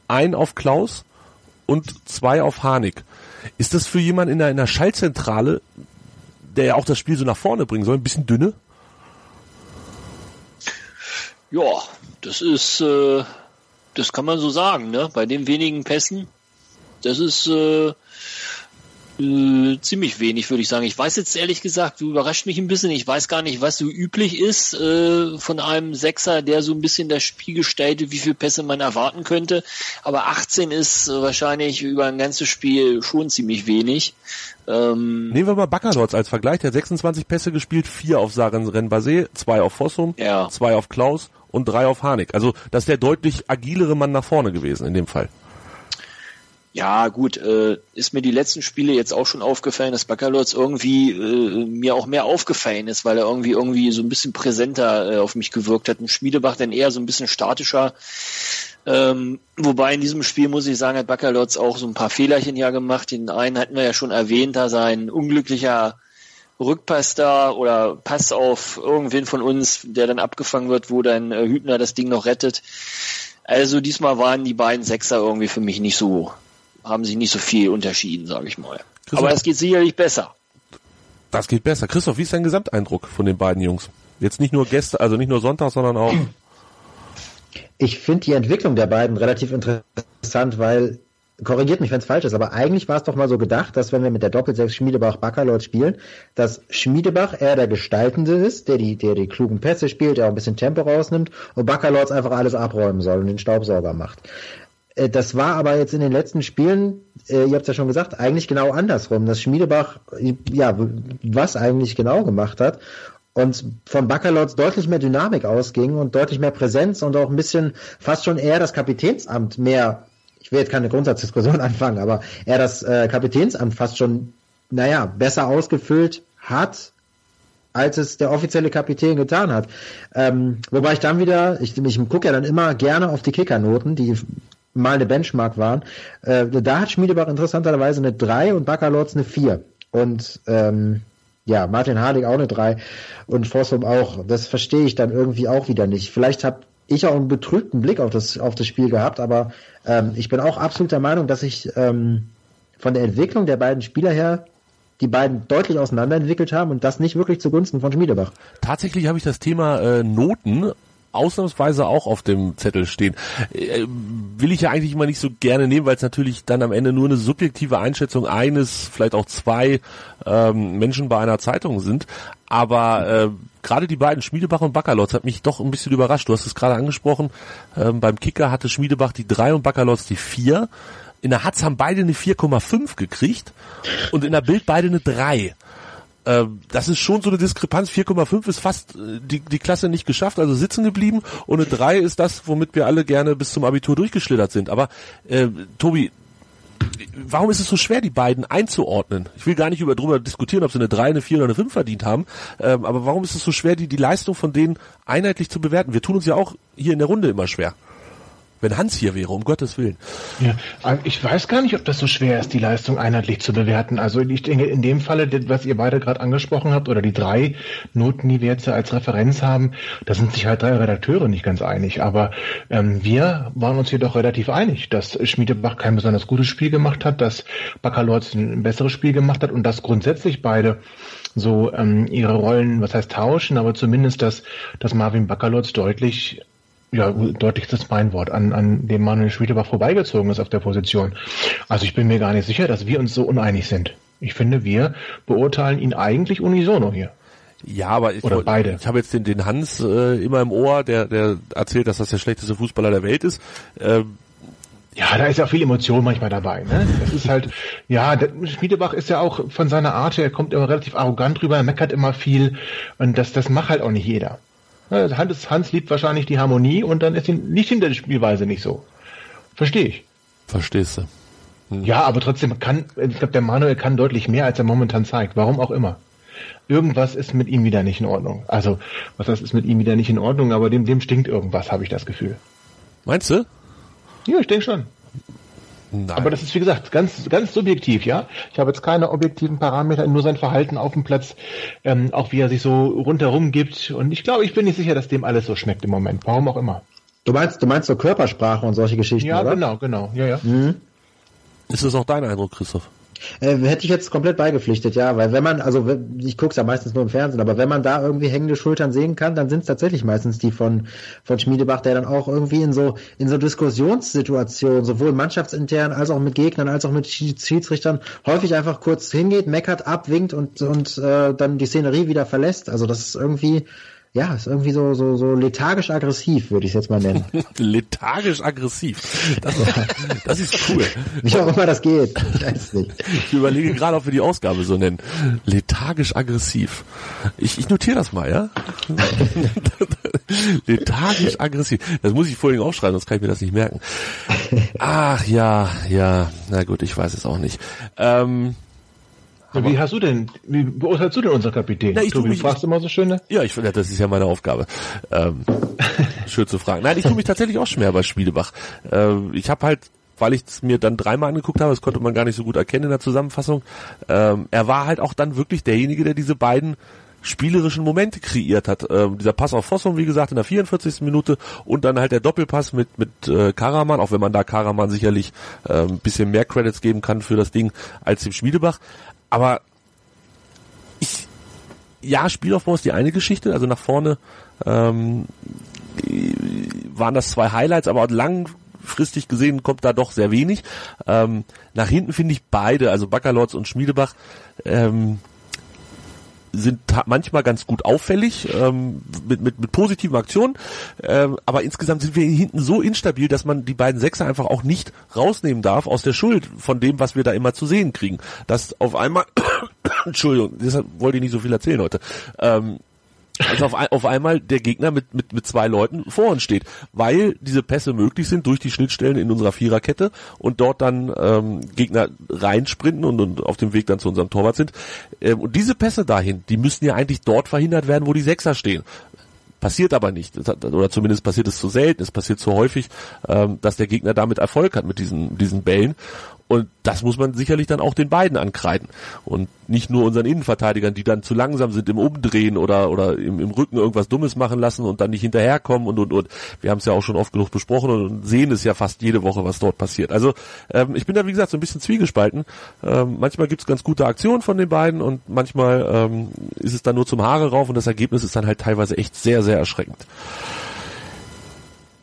ein auf Klaus und zwei auf Harnik. Ist das für jemanden in der, in der Schaltzentrale, der ja auch das Spiel so nach vorne bringen soll, ein bisschen dünne? Ja, das ist, äh, das kann man so sagen, ne? Bei den wenigen Pässen, das ist äh, äh, ziemlich wenig, würde ich sagen. Ich weiß jetzt ehrlich gesagt, du überrascht mich ein bisschen. Ich weiß gar nicht, was so üblich ist äh, von einem Sechser, der so ein bisschen das Spiel gestaltet, wie viele Pässe man erwarten könnte. Aber 18 ist äh, wahrscheinlich über ein ganzes Spiel schon ziemlich wenig. Ähm, Nehmen wir mal Baccalords als Vergleich. Der hat 26 Pässe gespielt, vier auf Saren Renbase, zwei auf Fossum, ja. zwei auf Klaus und drei auf Harnik. Also das ist der deutlich agilere Mann nach vorne gewesen in dem Fall. Ja, gut, äh, ist mir die letzten Spiele jetzt auch schon aufgefallen, dass Baccalords irgendwie äh, mir auch mehr aufgefallen ist, weil er irgendwie irgendwie so ein bisschen präsenter äh, auf mich gewirkt hat. Und Schmiedebach dann eher so ein bisschen statischer. Ähm, wobei in diesem Spiel muss ich sagen, hat Baccalords auch so ein paar Fehlerchen ja gemacht. Den einen hatten wir ja schon erwähnt, da sein unglücklicher Rückpass da oder Pass auf irgendwen von uns, der dann abgefangen wird, wo dann äh, Hübner das Ding noch rettet. Also diesmal waren die beiden Sechser irgendwie für mich nicht so haben sich nicht so viel unterschieden, sage ich mal. Christoph, Aber es geht sicherlich besser. Das geht besser. Christoph, wie ist dein Gesamteindruck von den beiden Jungs? Jetzt nicht nur gestern, also nicht nur Sonntag, sondern auch. Ich finde die Entwicklung der beiden relativ interessant, weil korrigiert mich, wenn es falsch ist, aber eigentlich war es doch mal so gedacht, dass wenn wir mit der Doppelsechs Schmiedebach-Backerlord spielen, dass Schmiedebach eher der Gestaltende ist, der die, der die klugen Pässe spielt, der auch ein bisschen Tempo rausnimmt und Backerlords einfach alles abräumen soll und den Staubsauger macht. Äh, das war aber jetzt in den letzten Spielen, äh, ihr habt es ja schon gesagt, eigentlich genau andersrum, dass Schmiedebach ja was eigentlich genau gemacht hat und von Baccalords deutlich mehr Dynamik ausging und deutlich mehr Präsenz und auch ein bisschen fast schon eher das Kapitänsamt mehr, ich will jetzt keine Grundsatzdiskussion anfangen, aber er das äh, Kapitänsamt fast schon, naja, besser ausgefüllt hat, als es der offizielle Kapitän getan hat. Ähm, wobei ich dann wieder, ich, ich gucke ja dann immer gerne auf die Kickernoten, die mal eine Benchmark waren. Äh, da hat Schmiedebach interessanterweise eine 3 und Baccalords eine 4. Und ähm, ja, Martin Hardig auch eine 3 und Fossum auch. Das verstehe ich dann irgendwie auch wieder nicht. Vielleicht habe ich auch einen betrübten Blick auf das, auf das Spiel gehabt, aber ähm, ich bin auch absolut der Meinung, dass ich ähm, von der Entwicklung der beiden Spieler her die beiden deutlich auseinanderentwickelt haben und das nicht wirklich zugunsten von Schmiedebach. Tatsächlich habe ich das Thema äh, Noten ausnahmsweise auch auf dem Zettel stehen. Äh, will ich ja eigentlich immer nicht so gerne nehmen, weil es natürlich dann am Ende nur eine subjektive Einschätzung eines, vielleicht auch zwei ähm, Menschen bei einer Zeitung sind. Aber äh, gerade die beiden Schmiedebach und Backerlotz hat mich doch ein bisschen überrascht. Du hast es gerade angesprochen. Ähm, beim Kicker hatte Schmiedebach die drei und Backerlotz die vier. In der Hatz haben beide eine 4,5 gekriegt und in der Bild beide eine 3. Ähm, das ist schon so eine Diskrepanz. 4,5 ist fast äh, die, die Klasse nicht geschafft, also sitzen geblieben. Und eine 3 ist das, womit wir alle gerne bis zum Abitur durchgeschlittert sind. Aber äh, Tobi, warum ist es so schwer, die beiden einzuordnen? Ich will gar nicht über drüber diskutieren, ob sie eine 3, eine 4 oder eine 5 verdient haben. Ähm, aber warum ist es so schwer, die, die Leistung von denen einheitlich zu bewerten? Wir tun uns ja auch hier in der Runde immer schwer wenn Hans hier wäre, um Gottes Willen. Ja, ich weiß gar nicht, ob das so schwer ist, die Leistung einheitlich zu bewerten. Also ich denke, in dem Falle, was ihr beide gerade angesprochen habt, oder die drei Noten, die wir jetzt als Referenz haben, da sind sich halt drei Redakteure nicht ganz einig. Aber ähm, wir waren uns jedoch relativ einig, dass Schmiedebach kein besonders gutes Spiel gemacht hat, dass Baccalords ein besseres Spiel gemacht hat und dass grundsätzlich beide so ähm, ihre Rollen, was heißt tauschen, aber zumindest, dass, dass Marvin Baccalords deutlich ja, deutlich das mein Wort, an, an dem Manuel Schwiedebach vorbeigezogen ist auf der Position. Also ich bin mir gar nicht sicher, dass wir uns so uneinig sind. Ich finde, wir beurteilen ihn eigentlich unisono hier. Ja, aber ich, Oder beide. ich habe jetzt den, den Hans äh, immer im Ohr, der, der erzählt, dass das der schlechteste Fußballer der Welt ist. Ähm, ja, da ist ja auch viel Emotion manchmal dabei. Ne? Das ist halt, ja, der, Schmiedebach ist ja auch von seiner Art her, er kommt immer relativ arrogant rüber, er meckert immer viel und das, das macht halt auch nicht jeder. Hans, Hans liebt wahrscheinlich die Harmonie und dann ist ihn nicht hinter der Spielweise nicht so. Verstehe ich. Verstehst du. Hm. Ja, aber trotzdem kann, ich glaube, der Manuel kann deutlich mehr, als er momentan zeigt. Warum auch immer. Irgendwas ist mit ihm wieder nicht in Ordnung. Also, was das ist mit ihm wieder nicht in Ordnung, aber dem, dem stinkt irgendwas, habe ich das Gefühl. Meinst du? Ja, ich denke schon. Nein. Aber das ist wie gesagt ganz ganz subjektiv, ja. Ich habe jetzt keine objektiven Parameter, nur sein Verhalten auf dem Platz, ähm, auch wie er sich so rundherum gibt. Und ich glaube, ich bin nicht sicher, dass dem alles so schmeckt im Moment. Warum auch immer. Du meinst, du meinst so Körpersprache und solche Geschichten, ja, oder? Ja, genau, genau, ja, ja. Mhm. Ist das auch dein Eindruck, Christoph? Äh, hätte ich jetzt komplett beigepflichtet, ja, weil wenn man, also ich gucke es ja meistens nur im Fernsehen, aber wenn man da irgendwie hängende Schultern sehen kann, dann sind es tatsächlich meistens die von von Schmiedebach, der dann auch irgendwie in so in so Diskussionssituationen, sowohl mannschaftsintern als auch mit Gegnern, als auch mit Schiedsrichtern, häufig einfach kurz hingeht, meckert, abwinkt und und äh, dann die Szenerie wieder verlässt. Also das ist irgendwie ja, ist irgendwie so, so, so lethargisch aggressiv, würde ich es jetzt mal nennen. lethargisch aggressiv. Das, das ist cool. Wie auch immer das geht. Ich weiß nicht. Ich überlege gerade, ob wir die Ausgabe so nennen. Lethargisch aggressiv. Ich, ich notiere das mal, ja? lethargisch aggressiv. Das muss ich vorhin aufschreiben, sonst kann ich mir das nicht merken. Ach ja, ja. Na gut, ich weiß es auch nicht. Ähm, aber wie hast du denn, wie beurteilst du denn unser Kapitän? Na, ich Tobi, mich, du fragst immer so schöne. Ja, ich finde, das ist ja meine Aufgabe. Ähm, schön zu fragen. Nein, ich tue mich tatsächlich auch schwer bei Spielebach. Ähm, ich habe halt weil ich es mir dann dreimal angeguckt habe, das konnte man gar nicht so gut erkennen in der Zusammenfassung. Ähm, er war halt auch dann wirklich derjenige, der diese beiden spielerischen Momente kreiert hat. Ähm, dieser Pass auf Fossum, wie gesagt, in der 44. Minute und dann halt der Doppelpass mit mit äh, Karaman, auch wenn man da Karaman sicherlich äh, ein bisschen mehr Credits geben kann für das Ding als dem Schmiedebach. Aber ich, ja, Spielaufbau ist die eine Geschichte, also nach vorne ähm, waren das zwei Highlights, aber langfristig gesehen kommt da doch sehr wenig. Ähm, nach hinten finde ich beide, also Backerlords und Schmiedebach, ähm, sind manchmal ganz gut auffällig ähm, mit, mit, mit positiven Aktionen, ähm, aber insgesamt sind wir hinten so instabil, dass man die beiden Sechser einfach auch nicht rausnehmen darf aus der Schuld von dem, was wir da immer zu sehen kriegen. Dass auf einmal, Entschuldigung, deshalb wollte ich nicht so viel erzählen heute, ähm, Also auf, auf einmal der Gegner mit, mit, mit zwei Leuten vor uns steht, weil diese Pässe möglich sind durch die Schnittstellen in unserer Viererkette und dort dann ähm, Gegner reinsprinten und, und auf dem Weg dann zu unserem Torwart sind. Ähm, und diese Pässe dahin, die müssten ja eigentlich dort verhindert werden, wo die Sechser stehen. Passiert aber nicht, oder zumindest passiert es zu selten, es passiert zu häufig, ähm, dass der Gegner damit Erfolg hat mit diesen, diesen Bällen. Und das muss man sicherlich dann auch den beiden ankreiden. Und nicht nur unseren Innenverteidigern, die dann zu langsam sind im Umdrehen oder, oder im, im Rücken irgendwas Dummes machen lassen und dann nicht hinterherkommen und, und, und. Wir haben es ja auch schon oft genug besprochen und sehen es ja fast jede Woche, was dort passiert. Also ähm, ich bin da, wie gesagt, so ein bisschen zwiegespalten. Ähm, manchmal gibt es ganz gute Aktionen von den beiden und manchmal ähm, ist es dann nur zum Haare rauf und das Ergebnis ist dann halt teilweise echt sehr, sehr erschreckend.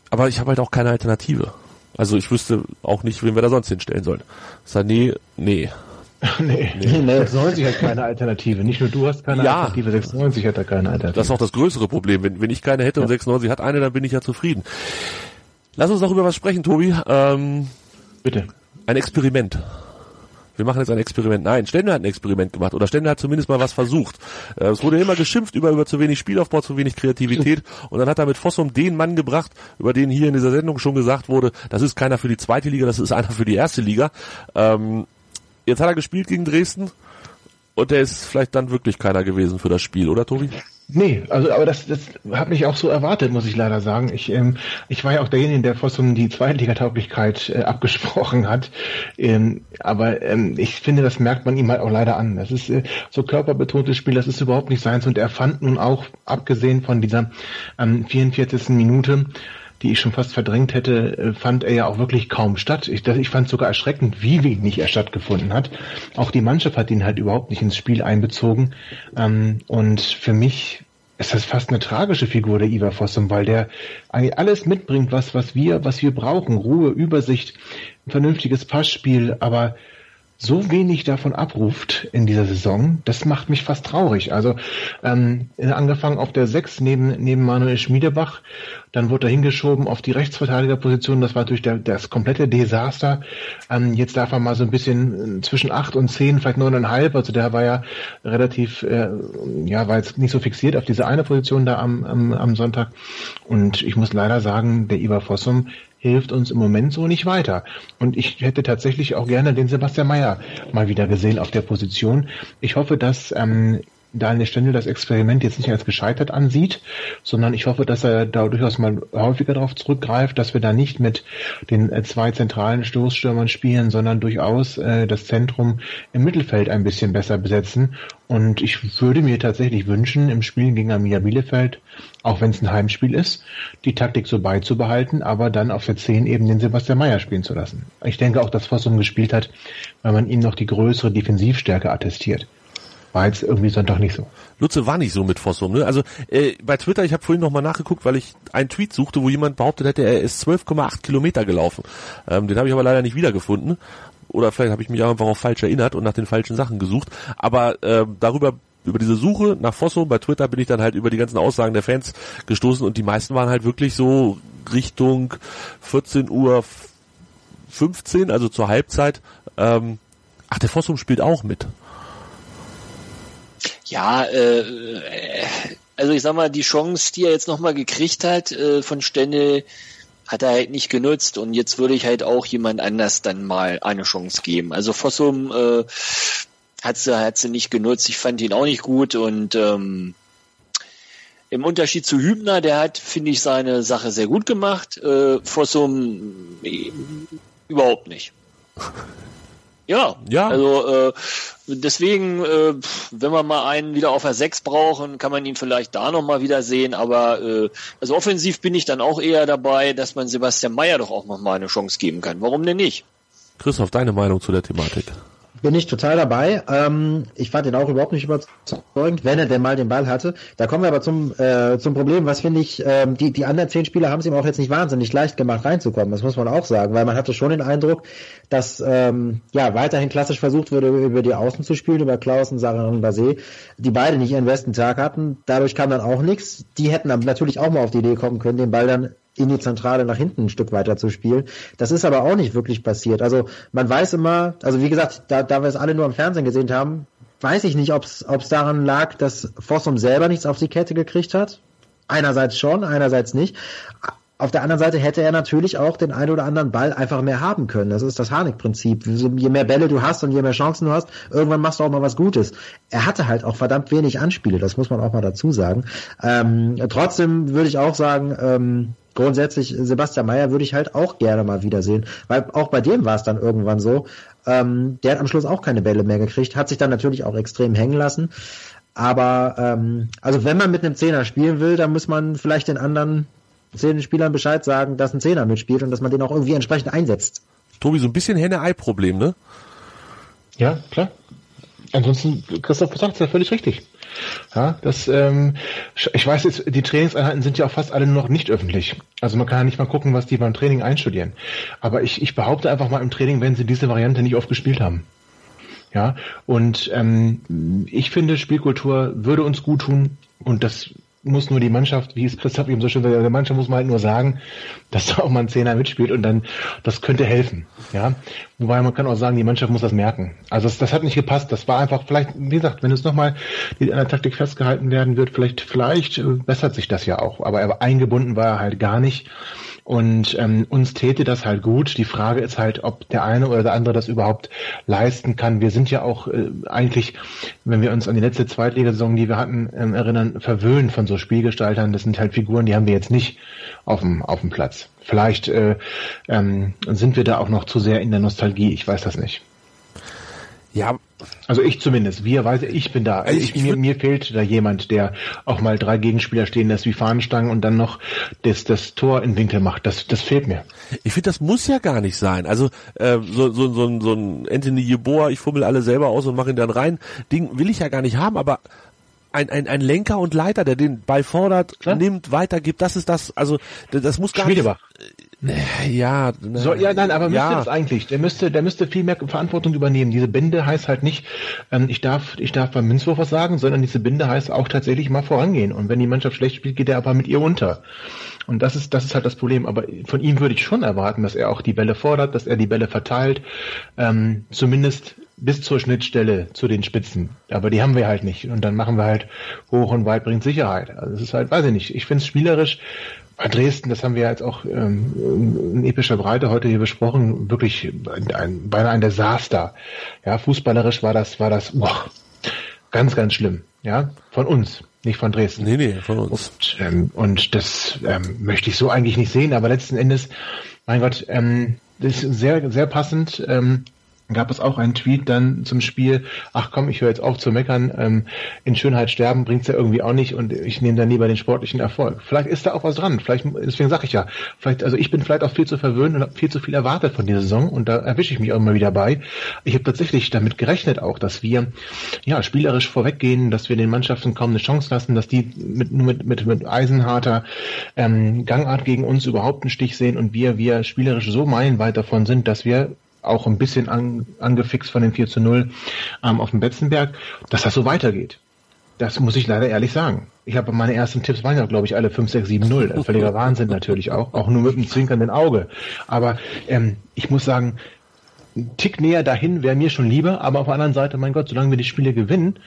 Aber ich habe halt auch keine Alternative. Also ich wüsste auch nicht, wen wir da sonst hinstellen sollen. Sané, nee. nee. nee. nee. 96 hat keine Alternative. Nicht nur du hast keine ja. Alternative, 96 hat da keine Alternative. Das ist auch das größere Problem. Wenn, wenn ich keine hätte ja. und 96 hat eine, dann bin ich ja zufrieden. Lass uns noch über was sprechen, Tobi. Ähm, Bitte. Ein Experiment wir machen jetzt ein Experiment. Nein, Stender hat ein Experiment gemacht oder Stender hat zumindest mal was versucht. Äh, es wurde immer geschimpft über, über zu wenig Spielaufbau, zu wenig Kreativität und dann hat er mit Fossum den Mann gebracht, über den hier in dieser Sendung schon gesagt wurde, das ist keiner für die zweite Liga, das ist einer für die erste Liga. Ähm, jetzt hat er gespielt gegen Dresden und der ist vielleicht dann wirklich keiner gewesen für das Spiel, oder Tobi? Nee, also aber das, das habe ich auch so erwartet, muss ich leider sagen. Ich, ähm, ich war ja auch derjenige, der Fossum die Zweitligatauglichkeit äh, abgesprochen hat. Ähm, aber ähm, ich finde, das merkt man ihm halt auch leider an. Das ist äh, so körperbetontes Spiel, das ist überhaupt nicht seins. Und er fand nun auch, abgesehen von dieser ähm, 44. Minute, die ich schon fast verdrängt hätte, äh, fand er ja auch wirklich kaum statt. Ich, ich fand sogar erschreckend, wie wenig er stattgefunden hat. Auch die Mannschaft hat ihn halt überhaupt nicht ins Spiel einbezogen. Ähm, und für mich ist das fast eine tragische Figur, der Ivar Fossum, weil der eigentlich alles mitbringt, was, was wir, was wir brauchen. Ruhe, Übersicht, ein vernünftiges Passspiel, aber so wenig davon abruft in dieser Saison, das macht mich fast traurig. Also ähm, angefangen auf der 6 neben, neben Manuel Schmiedebach, dann wurde er hingeschoben auf die Rechtsverteidigerposition, das war durch der, das komplette Desaster. Ähm, jetzt darf er mal so ein bisschen äh, zwischen 8 und 10, vielleicht 9,5, also der war ja relativ, äh, ja, war jetzt nicht so fixiert auf diese eine Position da am, am, am Sonntag. Und ich muss leider sagen, der Ivar Fossum hilft uns im Moment so nicht weiter. Und ich hätte tatsächlich auch gerne den Sebastian Mayer mal wieder gesehen auf der Position. Ich hoffe, dass ähm, Daniel Stendel das Experiment jetzt nicht als gescheitert ansieht, sondern ich hoffe, dass er da durchaus mal häufiger darauf zurückgreift, dass wir da nicht mit den äh, zwei zentralen Stoßstürmern spielen, sondern durchaus äh, das Zentrum im Mittelfeld ein bisschen besser besetzen. Und ich würde mir tatsächlich wünschen, im Spiel gegen Arminia Bielefeld, auch wenn es ein Heimspiel ist, die Taktik so beizubehalten, aber dann auf der 10 eben den Sebastian Mayer spielen zu lassen. Ich denke auch, dass Fossum gespielt hat, weil man ihm noch die größere Defensivstärke attestiert war jetzt irgendwie Sonntag nicht so. Lutze war nicht so mit Fossum, ne? Also äh, bei Twitter, ich habe vorhin nochmal nachgeguckt, weil ich einen Tweet suchte, wo jemand behauptet hätte, er ist 12,8 Kilometer gelaufen. Ähm, den habe ich aber leider nicht wiedergefunden. Oder vielleicht habe ich mich einfach auch falsch erinnert und nach den falschen Sachen gesucht. Aber äh, darüber über diese Suche nach Fosso bei Twitter bin ich dann halt über die ganzen Aussagen der Fans gestoßen und die meisten waren halt wirklich so Richtung 14 Uhr 15, also zur Halbzeit. Ähm, ach, der Fossum spielt auch mit. Ja, äh, also ich sag mal, die Chance, die er jetzt nochmal gekriegt hat äh, von Stende, hat er halt nicht genutzt und jetzt würde ich halt auch jemand anders dann mal eine Chance geben. Also Fossum äh, hat sie, hat sie nicht genutzt, ich fand ihn auch nicht gut und ähm, im Unterschied zu Hübner, der hat, finde ich, seine Sache sehr gut gemacht. Äh, Fossum äh, überhaupt nicht. Ja, ja. Also äh, deswegen, äh, wenn wir mal einen wieder auf der 6 brauchen, kann man ihn vielleicht da nochmal wieder sehen. Aber äh, also offensiv bin ich dann auch eher dabei, dass man Sebastian Mayer doch auch nochmal eine Chance geben kann. Warum denn nicht? Christoph, deine Meinung zu der Thematik? Bin ich total dabei. Ähm, ich fand ihn auch überhaupt nicht überzeugend, wenn er denn mal den Ball hatte. Da kommen wir aber zum, äh, zum Problem, was finde ich, ähm, die, die anderen zehn Spieler haben es ihm auch jetzt nicht wahnsinnig leicht gemacht reinzukommen. Das muss man auch sagen, weil man hatte schon den Eindruck, dass ähm, ja weiterhin klassisch versucht wurde, über die Außen zu spielen, über Sarah und Basé, die beide nicht ihren besten Tag hatten. Dadurch kam dann auch nichts. Die hätten dann natürlich auch mal auf die Idee kommen können, den Ball dann in die Zentrale nach hinten ein Stück weiter zu spielen. Das ist aber auch nicht wirklich passiert. Also man weiß immer, also wie gesagt, da, da wir es alle nur am Fernsehen gesehen haben, weiß ich nicht, ob es daran lag, dass Fossum selber nichts auf die Kette gekriegt hat. Einerseits schon, einerseits nicht. Auf der anderen Seite hätte er natürlich auch den einen oder anderen Ball einfach mehr haben können. Das ist das Harnik-Prinzip. Je mehr Bälle du hast und je mehr Chancen du hast, irgendwann machst du auch mal was Gutes. Er hatte halt auch verdammt wenig Anspiele, das muss man auch mal dazu sagen. Ähm, trotzdem würde ich auch sagen, ähm, grundsätzlich Sebastian Mayer würde ich halt auch gerne mal wiedersehen, weil auch bei dem war es dann irgendwann so. Ähm, der hat am Schluss auch keine Bälle mehr gekriegt, hat sich dann natürlich auch extrem hängen lassen. Aber ähm, also wenn man mit einem Zehner spielen will, dann muss man vielleicht den anderen den Spielern Bescheid sagen, dass ein Zehner mitspielt und dass man den auch irgendwie entsprechend einsetzt. Tobi, so ein bisschen Henne-Ei-Problem, ne? Ja, klar. Ansonsten, Christoph sagt es ja völlig richtig. Ja, das, ähm, ich weiß jetzt, die Trainingseinheiten sind ja auch fast alle nur noch nicht öffentlich. Also man kann ja nicht mal gucken, was die beim Training einstudieren. Aber ich, ich behaupte einfach mal im Training, wenn sie diese Variante nicht oft gespielt haben. Ja, und ähm, ich finde, Spielkultur würde uns gut tun und das muss nur die Mannschaft, wie es Christoph eben so schön sagt, der Mannschaft muss man halt nur sagen, dass da auch mal ein Zehner mitspielt und dann, das könnte helfen, ja. Wobei man kann auch sagen, die Mannschaft muss das merken. Also das, das hat nicht gepasst. Das war einfach vielleicht, wie gesagt, wenn es nochmal in der Taktik festgehalten werden wird, vielleicht, vielleicht äh, bessert sich das ja auch. Aber er eingebunden war er halt gar nicht. Und ähm, uns täte das halt gut. Die Frage ist halt, ob der eine oder der andere das überhaupt leisten kann. Wir sind ja auch äh, eigentlich, wenn wir uns an die letzte Zweitligasaison, die wir hatten, ähm, erinnern, verwöhnt von so Spielgestaltern. Das sind halt Figuren, die haben wir jetzt nicht auf dem, auf dem Platz. Vielleicht äh, ähm, sind wir da auch noch zu sehr in der Nostalgie. Ich weiß das nicht. Ja. Also ich zumindest. Wir weiß ich bin da. Also ich, ich, mir, mir fehlt da jemand, der auch mal drei Gegenspieler stehen lässt wie Fahnenstangen und dann noch das, das Tor in Winkel macht. Das, das fehlt mir. Ich finde, das muss ja gar nicht sein. Also äh, so, so, so, so ein Anthony Jeboa, ich fummel alle selber aus und mache ihn dann rein. Ding will ich ja gar nicht haben, aber ein, ein, ein Lenker und Leiter, der den Ball fordert, Klar. nimmt, weitergibt, das ist das, also das muss gar Schmiedebach. nicht. Ja, ne, so, ja, nein, aber müsste ja. das eigentlich. Der müsste, der müsste viel mehr Verantwortung übernehmen. Diese Binde heißt halt nicht, ähm, ich darf, ich darf beim Münzwurf was sagen, sondern diese Binde heißt auch tatsächlich mal vorangehen. Und wenn die Mannschaft schlecht spielt, geht er aber mit ihr unter. Und das ist, das ist halt das Problem. Aber von ihm würde ich schon erwarten, dass er auch die Bälle fordert, dass er die Bälle verteilt, ähm, zumindest bis zur Schnittstelle zu den Spitzen. Aber die haben wir halt nicht. Und dann machen wir halt hoch und weit bringt Sicherheit. Also es ist halt, weiß ich nicht. Ich finde es spielerisch bei Dresden, das haben wir jetzt auch ähm, in epischer Breite heute hier besprochen, wirklich ein, beinahe ein Desaster. Ja, fußballerisch war das, war das boah, ganz, ganz schlimm. Ja, von uns, nicht von Dresden. Nee, nee, von uns. Und, ähm, und das ähm, möchte ich so eigentlich nicht sehen, aber letzten Endes, mein Gott, ähm, das ist sehr, sehr passend. Ähm, gab es auch einen Tweet dann zum Spiel, ach komm, ich höre jetzt auf zu meckern, ähm, in Schönheit sterben bringt's ja irgendwie auch nicht und ich nehme dann lieber den sportlichen Erfolg. Vielleicht ist da auch was dran, vielleicht, deswegen sage ich ja, vielleicht, also ich bin vielleicht auch viel zu verwöhnt und habe viel zu viel erwartet von dieser Saison und da erwische ich mich auch immer wieder bei. Ich habe tatsächlich damit gerechnet auch, dass wir ja spielerisch vorweggehen, dass wir den Mannschaften kaum eine Chance lassen, dass die mit, nur mit, mit, mit eisenharter ähm, Gangart gegen uns überhaupt einen Stich sehen und wir, wir spielerisch so meilenweit davon sind, dass wir auch ein bisschen an, angefixt von dem 4 zu 0 ähm, auf dem Betzenberg, dass das so weitergeht. Das muss ich leider ehrlich sagen. Ich habe meine ersten Tipps waren ja, glaube ich, alle 5, 6, 7, 0. Völliger Wahnsinn natürlich auch, auch nur mit einem zwinkernden Auge. Aber ähm, ich muss sagen, ein Tick näher dahin wäre mir schon lieber, aber auf der anderen Seite, mein Gott, solange wir die Spiele gewinnen,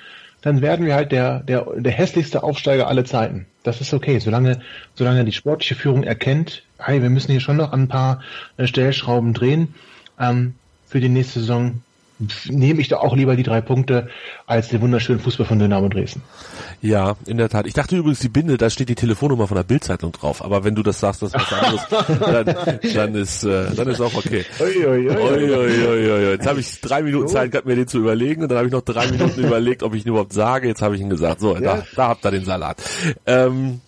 dann werden wir halt der, der, der hässlichste Aufsteiger aller Zeiten. Das ist okay, solange, solange die sportliche Führung erkennt, hey, wir müssen hier schon noch ein paar äh, Stellschrauben drehen, ähm, für die nächste Saison nehme ich da auch lieber die drei Punkte als den wunderschönen Fußball von Dynamo Dresden. Ja, in der Tat. Ich dachte übrigens, die Binde, da steht die Telefonnummer von der Bildzeitung drauf. Aber wenn du das sagst, das ist was anderes, dann, dann ist äh, dann ist auch okay. Ui, ui, ui. Jetzt habe ich drei Minuten Zeit gehabt, mir den zu überlegen und dann habe ich noch drei Minuten überlegt, ob ich ihn überhaupt sage. Jetzt habe ich ihn gesagt. So, da, da habt ihr den Salat. Ähm,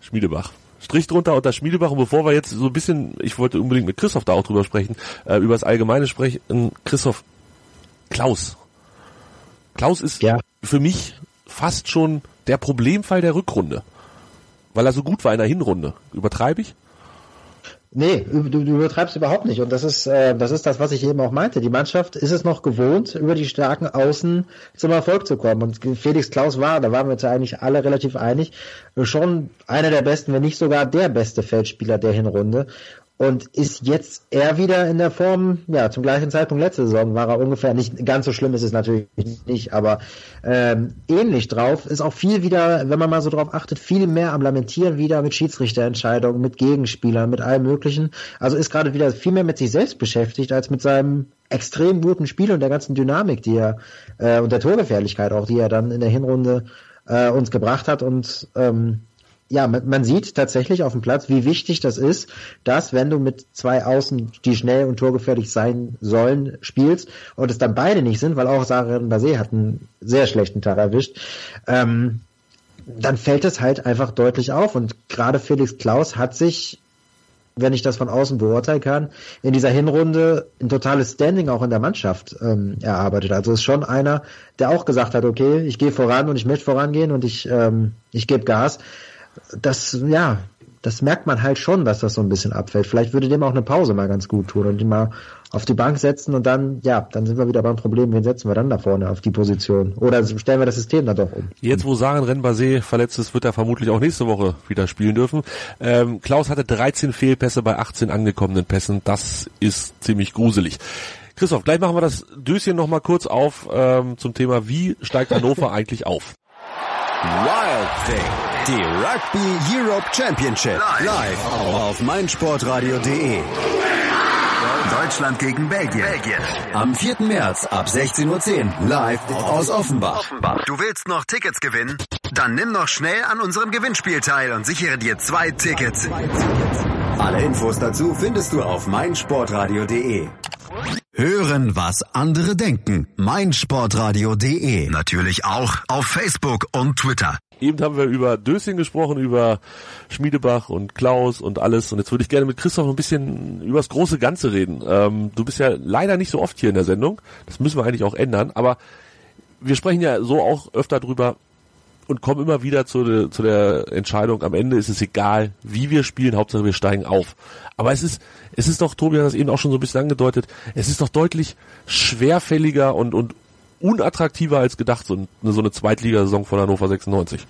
Schmiedebach. Strich drunter unter Schmiedebach. Und bevor wir jetzt so ein bisschen, ich wollte unbedingt mit Christoph da auch drüber sprechen, äh, über das Allgemeine sprechen. Christoph, Klaus. Klaus ist ja. für mich fast schon der Problemfall der Rückrunde. Weil er so gut war in der Hinrunde. Übertreibe ich? Nee, du, du übertreibst überhaupt nicht. Und das ist, äh, das ist das, was ich eben auch meinte. Die Mannschaft ist es noch gewohnt, über die starken Außen zum Erfolg zu kommen. Und Felix Klaus war, da waren wir uns eigentlich alle relativ einig, schon einer der besten, wenn nicht sogar der beste Feldspieler der Hinrunde. Und ist jetzt eher wieder in der Form, ja, zum gleichen Zeitpunkt letzte Saison war er ungefähr, nicht ganz so schlimm ist es natürlich nicht, aber ähm, ähnlich drauf, ist auch viel wieder, wenn man mal so drauf achtet, viel mehr am Lamentieren wieder mit Schiedsrichterentscheidungen, mit Gegenspielern, mit allem möglichen. Also ist gerade wieder viel mehr mit sich selbst beschäftigt, als mit seinem extrem guten Spiel und der ganzen Dynamik, die er äh, und der Torgefährlichkeit auch, die er dann in der Hinrunde äh, uns gebracht hat. Und ähm, ja, man, sieht tatsächlich auf dem Platz, wie wichtig das ist, dass wenn du mit zwei Außen, die schnell und torgefährlich sein sollen, spielst und es dann beide nicht sind, weil auch Sarah Basé hat einen sehr schlechten Tag erwischt, ähm, dann fällt es halt einfach deutlich auf und gerade Felix Klaus hat sich wenn ich das von außen beurteilen kann, in dieser Hinrunde ein totales Standing auch in der Mannschaft ähm, erarbeitet. Also ist schon einer, der auch gesagt hat, okay, ich gehe voran und ich möchte vorangehen und ich, ähm, ich gebe Gas das, ja, das merkt man halt schon, dass das so ein bisschen abfällt. Vielleicht würde dem auch eine Pause mal ganz gut tun und ihn mal auf die Bank setzen und dann, ja, dann sind wir wieder beim Problem, wen setzen wir dann da vorne auf die Position? Oder stellen wir das System dann doch um? Jetzt, wo Saren Renbase verletzt ist, wird er vermutlich auch nächste Woche wieder spielen dürfen. Ähm, Klaus hatte 13 Fehlpässe bei 18 angekommenen Pässen. Das ist ziemlich gruselig. Christoph, gleich machen wir das Döschen nochmal kurz auf ähm, zum Thema, wie steigt Hannover eigentlich auf? Wild Thing. Die Rugby Europe Championship live auf meinsportradio.de. Deutschland gegen Belgien. Belgien. Am 4. März ab 16.10 Uhr live aus Offenbach. Du willst noch Tickets gewinnen? Dann nimm noch schnell an unserem Gewinnspiel teil und sichere dir zwei Tickets. Alle Infos dazu findest du auf meinsportradio.de. Hören, was andere denken. meinsportradio.de. Natürlich auch auf Facebook und Twitter. Eben haben wir über Dösing gesprochen, über Schmiedebach und Klaus und alles. Und jetzt würde ich gerne mit Christoph ein bisschen über das große Ganze reden. Ähm, du bist ja leider nicht so oft hier in der Sendung. Das müssen wir eigentlich auch ändern. Aber wir sprechen ja so auch öfter drüber und kommen immer wieder zu, de, zu der Entscheidung, am Ende ist es egal, wie wir spielen, Hauptsache wir steigen auf. Aber es ist, es ist doch, Tobi hat das eben auch schon so ein bisschen angedeutet, es ist doch deutlich schwerfälliger und, und unattraktiver als gedacht, so, eine, so eine Zweitligasaison von Hannover 96.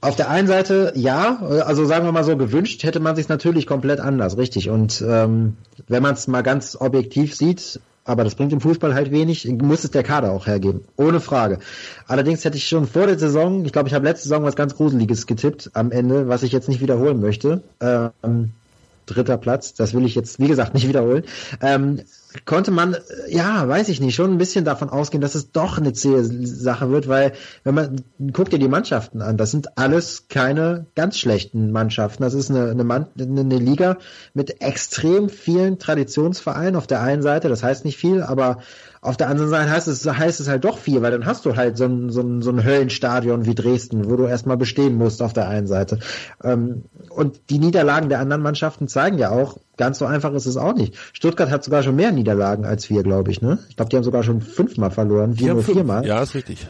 Auf der einen Seite ja, also sagen wir mal so, gewünscht hätte man sich natürlich komplett anders, richtig. Und ähm, wenn man es mal ganz objektiv sieht, aber das bringt im Fußball halt wenig, muss es der Kader auch hergeben, ohne Frage. Allerdings hätte ich schon vor der Saison, ich glaube, ich habe letzte Saison was ganz Gruseliges getippt am Ende, was ich jetzt nicht wiederholen möchte. Ähm, dritter Platz, das will ich jetzt, wie gesagt, nicht wiederholen. Ähm, konnte man, ja, weiß ich nicht, schon ein bisschen davon ausgehen, dass es doch eine zähe Sache wird, weil wenn man guckt dir die Mannschaften an, das sind alles keine ganz schlechten Mannschaften. Das ist eine, eine, Mann, eine Liga mit extrem vielen Traditionsvereinen auf der einen Seite, das heißt nicht viel, aber auf der anderen Seite heißt es, heißt es halt doch viel, weil dann hast du halt so ein, so ein, so ein Höllenstadion wie Dresden, wo du erstmal bestehen musst auf der einen Seite. Ähm, und die Niederlagen der anderen Mannschaften zeigen ja auch, ganz so einfach ist es auch nicht. Stuttgart hat sogar schon mehr Niederlagen als wir, glaube ich. Ne? Ich glaube, die haben sogar schon fünfmal verloren, wir nur viermal. Ja, ist richtig.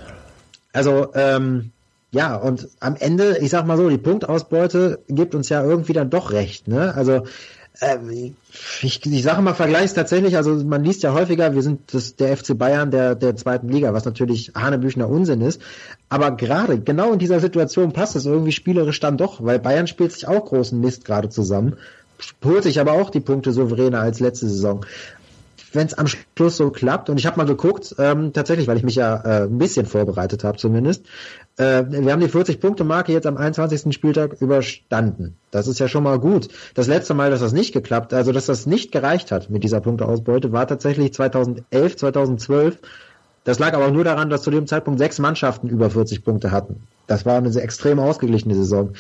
Also, ähm, ja, und am Ende, ich sag mal so, die Punktausbeute gibt uns ja irgendwie dann doch recht. Ne? Also ähm, ich, ich sage mal, vergleichs tatsächlich, also man liest ja häufiger, wir sind das, der FC Bayern der, der zweiten Liga, was natürlich Hanebüchner Unsinn ist. Aber gerade, genau in dieser Situation passt es irgendwie spielerisch dann doch, weil Bayern spielt sich auch großen Mist gerade zusammen, holt sich aber auch die Punkte souveräner als letzte Saison wenn es am Schluss so klappt, und ich habe mal geguckt, ähm, tatsächlich, weil ich mich ja äh, ein bisschen vorbereitet habe zumindest, äh, wir haben die 40-Punkte-Marke jetzt am 21. Spieltag überstanden. Das ist ja schon mal gut. Das letzte Mal, dass das nicht geklappt, also dass das nicht gereicht hat mit dieser Punkteausbeute, war tatsächlich 2011, 2012. Das lag aber nur daran, dass zu dem Zeitpunkt sechs Mannschaften über 40 Punkte hatten. Das war eine extrem ausgeglichene Saison.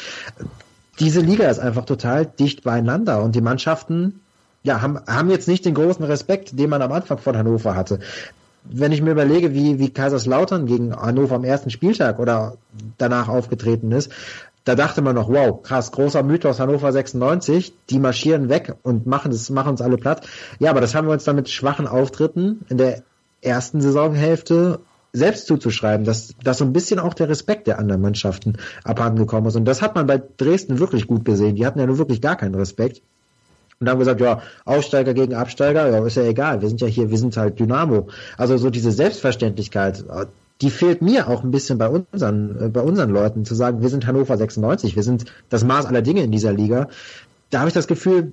Diese Liga ist einfach total dicht beieinander und die Mannschaften ja, haben, haben jetzt nicht den großen Respekt, den man am Anfang von Hannover hatte. Wenn ich mir überlege, wie, wie Kaiserslautern gegen Hannover am ersten Spieltag oder danach aufgetreten ist, da dachte man noch, wow, krass, großer Mythos Hannover 96, die marschieren weg und machen es, machen uns alle platt. Ja, aber das haben wir uns dann mit schwachen Auftritten in der ersten Saisonhälfte selbst zuzuschreiben, dass, dass so ein bisschen auch der Respekt der anderen Mannschaften abhandengekommen ist. Und das hat man bei Dresden wirklich gut gesehen. Die hatten ja nur wirklich gar keinen Respekt. Und haben gesagt, ja, Aufsteiger gegen Absteiger, ja, ist ja egal, wir sind ja hier, wir sind halt Dynamo. Also so diese Selbstverständlichkeit, die fehlt mir auch ein bisschen bei unseren, äh, bei unseren Leuten, zu sagen, wir sind Hannover 96, wir sind das Maß aller Dinge in dieser Liga. da habe ich das Gefühl,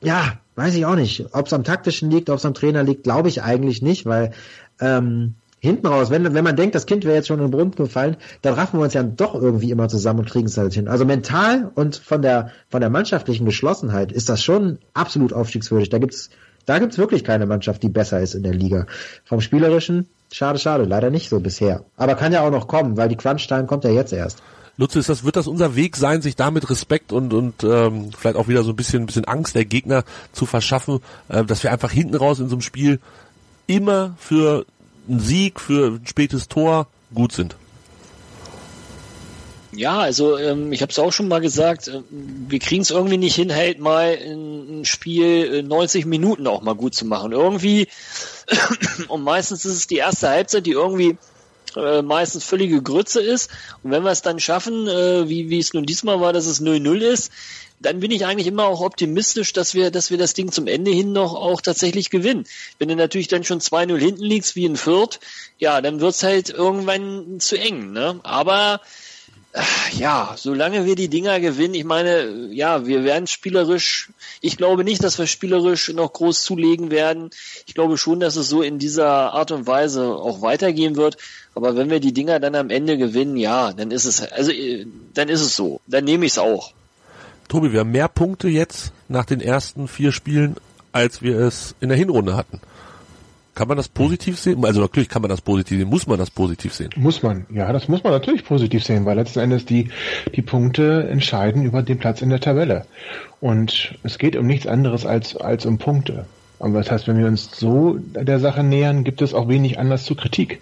ja, weiß ich auch nicht, ob es am taktischen liegt, ob es am Trainer liegt, glaube ich eigentlich nicht, weil ähm, hinten raus, wenn, wenn man denkt, das Kind wäre jetzt schon in den Brunnen gefallen, dann raffen wir uns ja doch irgendwie immer zusammen und kriegen es halt hin. Also mental und von der, von der mannschaftlichen Geschlossenheit ist das schon absolut aufstiegswürdig. Da gibt's, da gibt's wirklich keine Mannschaft, die besser ist in der Liga. Vom Spielerischen, schade, schade, leider nicht so bisher. Aber kann ja auch noch kommen, weil die Crunch-Time kommt ja jetzt erst. Lutze, ist das, wird das unser Weg sein, sich damit Respekt und, und ähm, vielleicht auch wieder so ein bisschen, ein bisschen Angst der Gegner zu verschaffen, äh, dass wir einfach hinten raus in so einem Spiel immer für einen Sieg, für ein spätes Tor gut sind? Ja, also ähm, ich habe es auch schon mal gesagt, äh, wir kriegen es irgendwie nicht hin, halt mal ein Spiel 90 äh, Minuten auch mal gut zu machen. Irgendwie, und meistens ist es die erste Halbzeit, die irgendwie äh, meistens völlige Grütze ist. Und wenn wir es dann schaffen, äh, wie, wie es nun diesmal war, dass es 0-0 ist, dann bin ich eigentlich immer auch optimistisch, dass wir, dass wir das Ding zum Ende hin noch auch tatsächlich gewinnen. Wenn du natürlich dann schon 2-0 hinten liegst wie ein Fürth, ja, dann wird's halt irgendwann zu eng. Ne? Aber ja, solange wir die Dinger gewinnen, ich meine, ja, wir werden spielerisch, ich glaube nicht, dass wir spielerisch noch groß zulegen werden. Ich glaube schon, dass es so in dieser Art und Weise auch weitergehen wird. Aber wenn wir die Dinger dann am Ende gewinnen, ja, dann ist es, also, dann ist es so. Dann nehme ich es auch. Tobi, wir haben mehr Punkte jetzt nach den ersten vier Spielen, als wir es in der Hinrunde hatten. Kann man das positiv sehen? Also natürlich kann man das positiv sehen. Muss man das positiv sehen? Muss man. Ja, das muss man natürlich positiv sehen, weil letzten Endes die, die Punkte entscheiden über den Platz in der Tabelle. Und es geht um nichts anderes als, als um Punkte. Aber das heißt, wenn wir uns so der Sache nähern, gibt es auch wenig Anlass zur Kritik.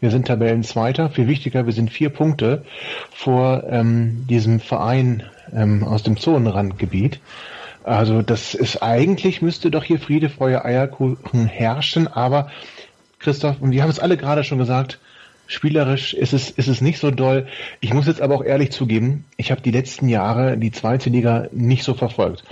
Wir sind Tabellenzweiter. Viel wichtiger, wir sind vier Punkte vor ähm, diesem Verein ähm, aus dem Zonenrandgebiet. Also das ist eigentlich müsste doch hier Friede, Feuer, Eierkuchen herrschen, aber Christoph, und wir haben es alle gerade schon gesagt, Spielerisch ist es, ist es nicht so doll. Ich muss jetzt aber auch ehrlich zugeben, ich habe die letzten Jahre die zweite Liga nicht so verfolgt.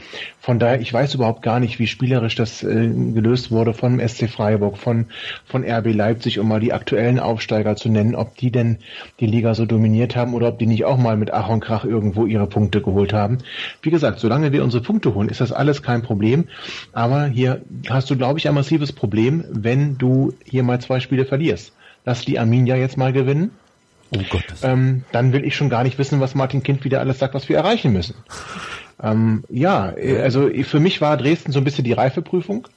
Von daher, ich weiß überhaupt gar nicht, wie spielerisch das äh, gelöst wurde von SC Freiburg, von, von RB Leipzig, um mal die aktuellen Aufsteiger zu nennen, ob die denn die Liga so dominiert haben oder ob die nicht auch mal mit Ach und Krach irgendwo ihre Punkte geholt haben. Wie gesagt, solange wir unsere Punkte holen, ist das alles kein Problem. Aber hier hast du, glaube ich, ein massives Problem, wenn du hier mal zwei Spiele verlierst lass die Arminia jetzt mal gewinnen. Oh Gott. Ähm, dann will ich schon gar nicht wissen, was Martin Kind wieder alles sagt, was wir erreichen müssen. Ähm, ja, also für mich war Dresden so ein bisschen die Reifeprüfung.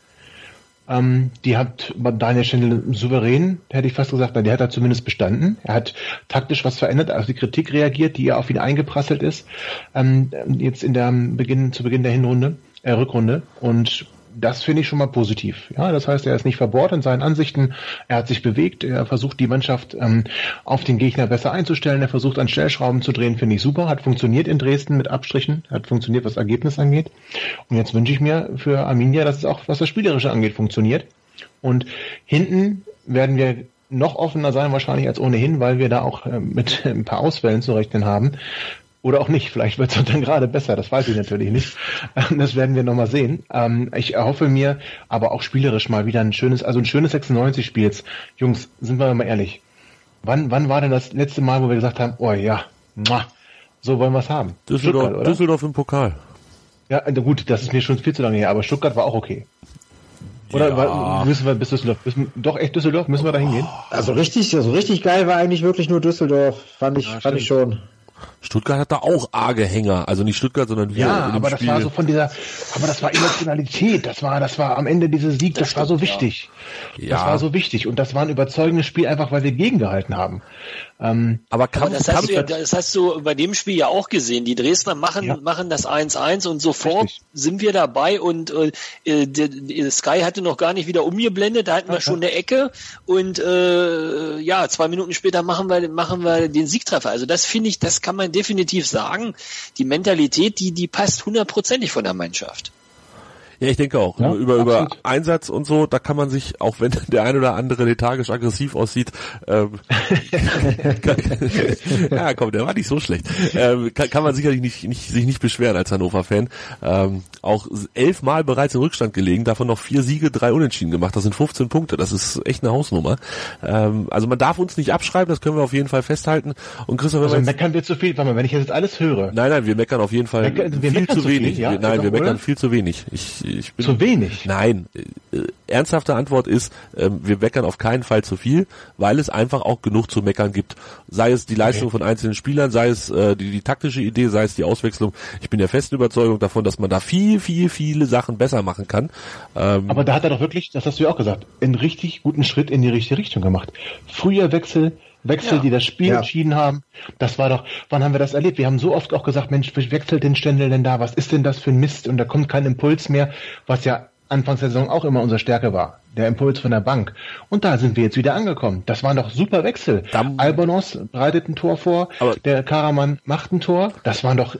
Ähm, die hat Daniel Schendel souverän, hätte ich fast gesagt, der hat da zumindest bestanden. Er hat taktisch was verändert, auf die Kritik reagiert, die ja auf ihn eingeprasselt ist, ähm, jetzt in der Beginn, zu Beginn der Hinrunde, äh, Rückrunde. Und das finde ich schon mal positiv. Ja, das heißt, er ist nicht verbohrt in seinen Ansichten. Er hat sich bewegt. Er versucht die Mannschaft ähm, auf den Gegner besser einzustellen. Er versucht an Stellschrauben zu drehen. Finde ich super. Hat funktioniert in Dresden mit Abstrichen. Hat funktioniert, was Ergebnis angeht. Und jetzt wünsche ich mir für Arminia, dass es auch, was das Spielerische angeht, funktioniert. Und hinten werden wir noch offener sein wahrscheinlich als ohnehin, weil wir da auch äh, mit ein paar Ausfällen zu rechnen haben. Oder auch nicht. Vielleicht wird es dann gerade besser. Das weiß ich natürlich nicht. Das werden wir nochmal sehen. Ähm, ich erhoffe mir aber auch spielerisch mal wieder ein schönes, also ein schönes 96-Spiel jetzt. Jungs, sind wir mal ehrlich. Wann, wann war denn das letzte Mal, wo wir gesagt haben, oh ja, so wollen wir es haben? Düsseldorf, Düsseldorf im Pokal. Ja, gut, das ist mir schon viel zu lange her, aber Stuttgart war auch okay. Oder ja. müssen wir bis Düsseldorf? Müssen, doch echt Düsseldorf? Müssen wir da hingehen? Also richtig, also richtig geil war eigentlich wirklich nur Düsseldorf. Fand ich, ja, fand ich schon. Stuttgart hat da auch arge Hänger, also nicht Stuttgart, sondern wir. Ja, aber Spiel. das war so von dieser, aber das war Emotionalität, das war, das war am Ende dieser Sieg, das, das war so wichtig. Ja. Das war so wichtig und das war ein überzeugendes Spiel, einfach weil wir gegengehalten haben. Ähm, aber, Kampf, aber das, hast du ja, das hast du bei dem Spiel ja auch gesehen. Die Dresdner machen, ja. machen das 1-1 und sofort Richtig. sind wir dabei und äh, die, Sky hatte noch gar nicht wieder umgeblendet, da hatten wir schon eine Ecke und äh, ja, zwei Minuten später machen wir, machen wir den Siegtreffer. Also das finde ich, das kann man definitiv sagen. Die Mentalität, die, die passt hundertprozentig von der Mannschaft. Ja, ich denke auch. Ja, über, über Einsatz und so, da kann man sich, auch wenn der ein oder andere lethargisch aggressiv aussieht, ähm, ja komm, der war nicht so schlecht, ähm, kann, kann man sicherlich nicht, nicht, sich nicht beschweren als Hannover-Fan. Ähm, auch elfmal bereits im Rückstand gelegen, davon noch vier Siege, drei Unentschieden gemacht. Das sind 15 Punkte, das ist echt eine Hausnummer. Ähm, also man darf uns nicht abschreiben, das können wir auf jeden Fall festhalten. Und Christoph, also meckern wir zu viel, warte mal, wenn ich jetzt alles höre. Nein, nein, wir meckern auf jeden Fall Mecker, viel zu, wenig. Viel, ja? Nein, wir meckern oder? viel zu wenig. Ich, ich bin, zu wenig? Nein. Äh, ernsthafte Antwort ist, äh, wir meckern auf keinen Fall zu viel, weil es einfach auch genug zu meckern gibt. Sei es die Leistung okay. von einzelnen Spielern, sei es äh, die, die taktische Idee, sei es die Auswechslung. Ich bin der festen Überzeugung davon, dass man da viel, viel, viele Sachen besser machen kann. Ähm, Aber da hat er doch wirklich, das hast du ja auch gesagt, einen richtig guten Schritt in die richtige Richtung gemacht. Früher Wechsel, Wechsel, ja. die das Spiel ja. entschieden haben. Das war doch, wann haben wir das erlebt? Wir haben so oft auch gesagt, Mensch, wechselt den Ständel denn da? Was ist denn das für ein Mist? Und da kommt kein Impuls mehr, was ja Anfangs der Saison auch immer unsere Stärke war. Der Impuls von der Bank. Und da sind wir jetzt wieder angekommen. Das waren doch super Wechsel. Dann, Albonos bereitet ein Tor vor, der Karaman macht ein Tor. Das waren doch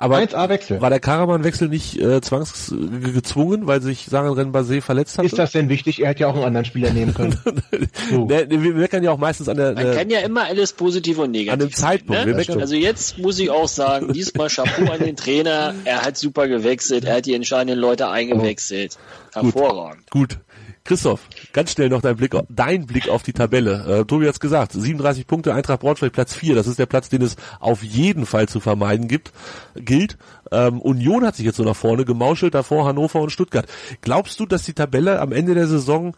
aber 1A-Wechsel. War der Karaman-Wechsel nicht äh, zwangsgezwungen, weil sich Saran Renbase verletzt hat? Ist das denn wichtig? Er hätte ja auch einen anderen Spieler nehmen können. so. ne, wir meckern ja auch meistens an der... Man kann ja immer alles positiv und negativ. An dem Zeitpunkt. Ne? Also jetzt muss ich auch sagen, diesmal Chapeau an den Trainer. Er hat super gewechselt. Er hat die entscheidenden Leute eingewechselt. Hervorragend. Gut. Gut. Christoph, ganz schnell noch dein Blick, dein Blick auf die Tabelle. Äh, Tobi hat's gesagt, 37 Punkte, Eintracht Braunschweig Platz 4. Das ist der Platz, den es auf jeden Fall zu vermeiden gibt, gilt. Ähm, Union hat sich jetzt so nach vorne gemauschelt, davor Hannover und Stuttgart. Glaubst du, dass die Tabelle am Ende der Saison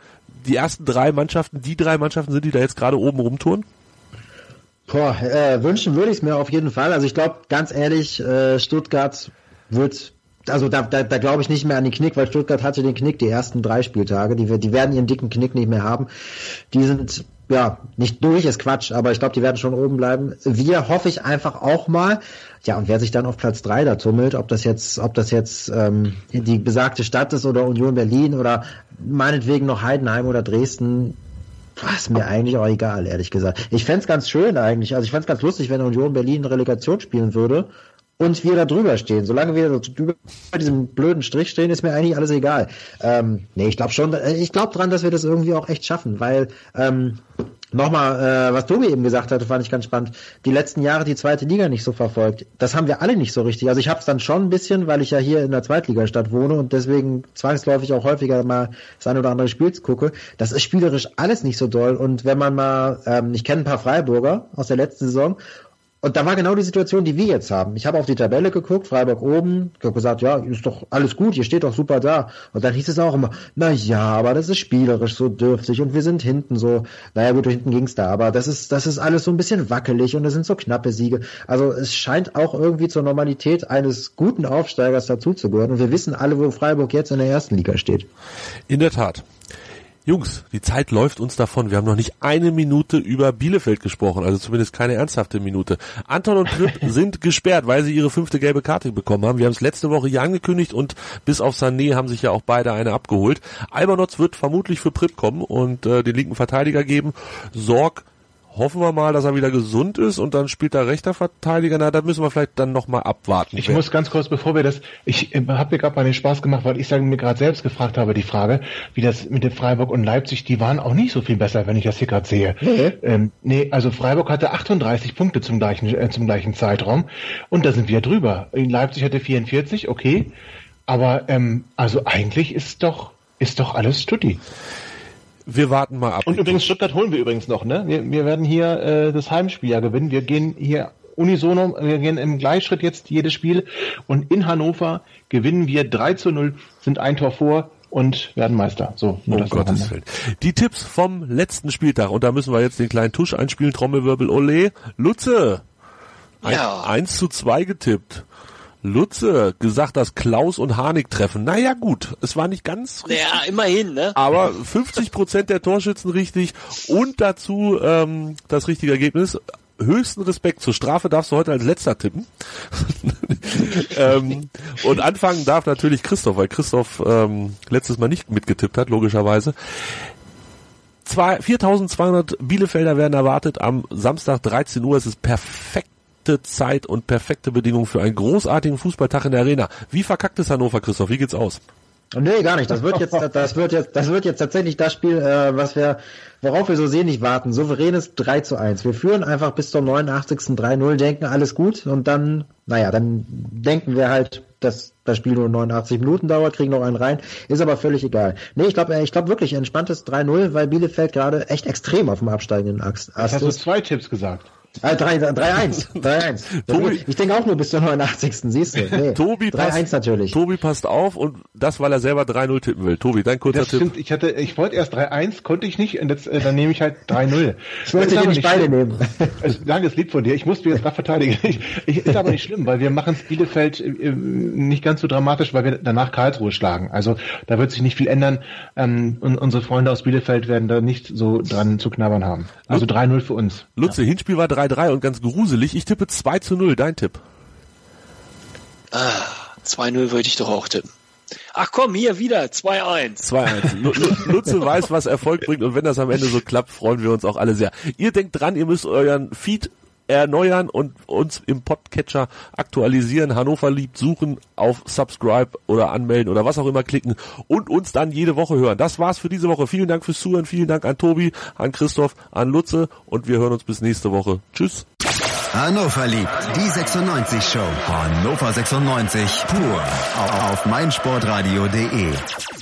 die ersten drei Mannschaften, die drei Mannschaften sind, die da jetzt gerade oben rumtouren? Boah, äh, wünschen würde ich es mir auf jeden Fall. Also ich glaube, ganz ehrlich, äh, Stuttgart wird also da, da, da glaube ich nicht mehr an den Knick, weil Stuttgart hatte den Knick die ersten drei Spieltage. Die, die werden ihren dicken Knick nicht mehr haben. Die sind ja nicht durch, ist Quatsch, aber ich glaube, die werden schon oben bleiben. Wir hoffe ich einfach auch mal. Ja, und wer sich dann auf Platz drei da tummelt, ob das jetzt, ob das jetzt ähm, die besagte Stadt ist oder Union Berlin oder meinetwegen noch Heidenheim oder Dresden, ist mir eigentlich auch egal, ehrlich gesagt. Ich fände ganz schön eigentlich. Also ich fände ganz lustig, wenn Union Berlin Relegation spielen würde und wir da drüber stehen. Solange wir über diesem blöden Strich stehen, ist mir eigentlich alles egal. Ähm, nee, ich glaube schon, äh, ich glaube dran, dass wir das irgendwie auch echt schaffen, weil ähm, Nochmal, äh, was Tobi eben gesagt hatte, fand ich ganz spannend. Die letzten Jahre die zweite Liga nicht so verfolgt. Das haben wir alle nicht so richtig. Also ich habe es dann schon ein bisschen, weil ich ja hier in der Zweitligastadt wohne und deswegen zwangsläufig auch häufiger mal das ein oder andere Spiel gucke. Das ist spielerisch alles nicht so doll. Und wenn man mal, ähm, ich kenne ein paar Freiburger aus der letzten Saison und da war genau die Situation, die wir jetzt haben. Ich habe auf die Tabelle geguckt, Freiburg oben, habe gesagt, ja, ist doch alles gut, ihr steht doch super da. Und dann hieß es auch immer, na ja, aber das ist spielerisch so dürftig und wir sind hinten so, naja gut, hinten ging's da, aber das ist, das ist alles so ein bisschen wackelig und es sind so knappe Siege. Also es scheint auch irgendwie zur Normalität eines guten Aufsteigers dazuzugehören und wir wissen alle, wo Freiburg jetzt in der ersten Liga steht. In der Tat. Jungs, die Zeit läuft uns davon. Wir haben noch nicht eine Minute über Bielefeld gesprochen, also zumindest keine ernsthafte Minute. Anton und Prip sind gesperrt, weil sie ihre fünfte gelbe Karte bekommen haben. Wir haben es letzte Woche hier angekündigt und bis auf Sané haben sich ja auch beide eine abgeholt. Albanotz wird vermutlich für Prip kommen und äh, den linken Verteidiger geben. Sorg hoffen wir mal, dass er wieder gesund ist und dann spielt er rechter Verteidiger. Na, da müssen wir vielleicht dann nochmal abwarten. Ich muss ganz kurz, bevor wir das, ich äh, habe mir gerade mal den Spaß gemacht, weil ich sagen, mir gerade selbst gefragt habe, die Frage, wie das mit dem Freiburg und Leipzig, die waren auch nicht so viel besser, wenn ich das hier gerade sehe. Mhm. Ähm, nee, also Freiburg hatte 38 Punkte zum gleichen, äh, zum gleichen Zeitraum und da sind wir drüber. In Leipzig hatte 44, okay, aber ähm, also eigentlich ist doch, ist doch alles Stutti. Wir warten mal ab. Und übrigens, Stuttgart holen wir übrigens noch, ne? Wir, wir werden hier äh, das Heimspiel ja gewinnen. Wir gehen hier unisono, wir gehen im Gleichschritt jetzt jedes Spiel und in Hannover gewinnen wir 3 zu 0, sind ein Tor vor und werden Meister. So, nur um Gottes Willen. Die Tipps vom letzten Spieltag und da müssen wir jetzt den kleinen Tusch einspielen, Trommelwirbel, Ole, Lutze. Ein, ja. 1 zu 2 getippt. Lutze gesagt, dass Klaus und Harnik treffen. Naja gut, es war nicht ganz richtig. Ja, immerhin, ne? Aber 50 Prozent der Torschützen richtig und dazu ähm, das richtige Ergebnis. Höchsten Respekt. Zur Strafe darfst du heute als letzter tippen. ähm, und anfangen darf natürlich Christoph, weil Christoph ähm, letztes Mal nicht mitgetippt hat, logischerweise. 4200 Bielefelder werden erwartet am Samstag 13 Uhr. Es ist perfekt perfekte Zeit und perfekte Bedingungen für einen großartigen Fußballtag in der Arena. Wie verkackt ist Hannover, Christoph? Wie geht's aus? Nee, gar nicht. Das wird jetzt, das wird jetzt, das wird jetzt tatsächlich das Spiel, äh, was wir, worauf wir so sehnlich warten. Souveränes 3 zu 1. Wir führen einfach bis zum 89. 3-0, denken alles gut und dann, naja, dann denken wir halt, dass das Spiel nur 89 Minuten dauert, kriegen noch einen rein, ist aber völlig egal. Nee, ich glaube, ich glaube wirklich entspanntes 3-0, weil Bielefeld gerade echt extrem auf dem absteigenden Ast ist. hast du zwei Tipps gesagt. 3-1. 3-1. Ich denke auch nur bis zur 89. Siehst du. Nee. Tobi 3-1 natürlich. Tobi passt auf und das, weil er selber 3-0 tippen will. Tobi, dein kurzer das Tipp. Stimmt. Ich hatte, ich wollte erst 3-1, konnte ich nicht und jetzt, äh, dann nehme ich halt 3-0. Ich wollte dir nicht beide nehmen. Danke, es lieb von dir. Ich musste jetzt gerade verteidigen. Ich, ich, ist aber nicht schlimm, weil wir machen es Bielefeld äh, nicht ganz so dramatisch, weil wir danach Karlsruhe schlagen. Also da wird sich nicht viel ändern ähm, und unsere Freunde aus Bielefeld werden da nicht so dran zu knabbern haben. Also 3-0 für uns. Lutze, ja. Hinspiel war 3 3-3 und ganz gruselig. Ich tippe 2 zu 0. Dein Tipp? Ah, 2-0 würde ich doch auch tippen. Ach komm, hier wieder, 2-1. 2-1. Lutze weiß, was Erfolg bringt und wenn das am Ende so klappt, freuen wir uns auch alle sehr. Ihr denkt dran, ihr müsst euren Feed erneuern und uns im Podcatcher aktualisieren, Hannover liebt suchen, auf Subscribe oder anmelden oder was auch immer klicken und uns dann jede Woche hören. Das war's für diese Woche. Vielen Dank fürs Zuhören, vielen Dank an Tobi, an Christoph, an Lutze und wir hören uns bis nächste Woche. Tschüss. Hannover liebt die 96 Show. Hannover 96 pur auf meinsportradio.de.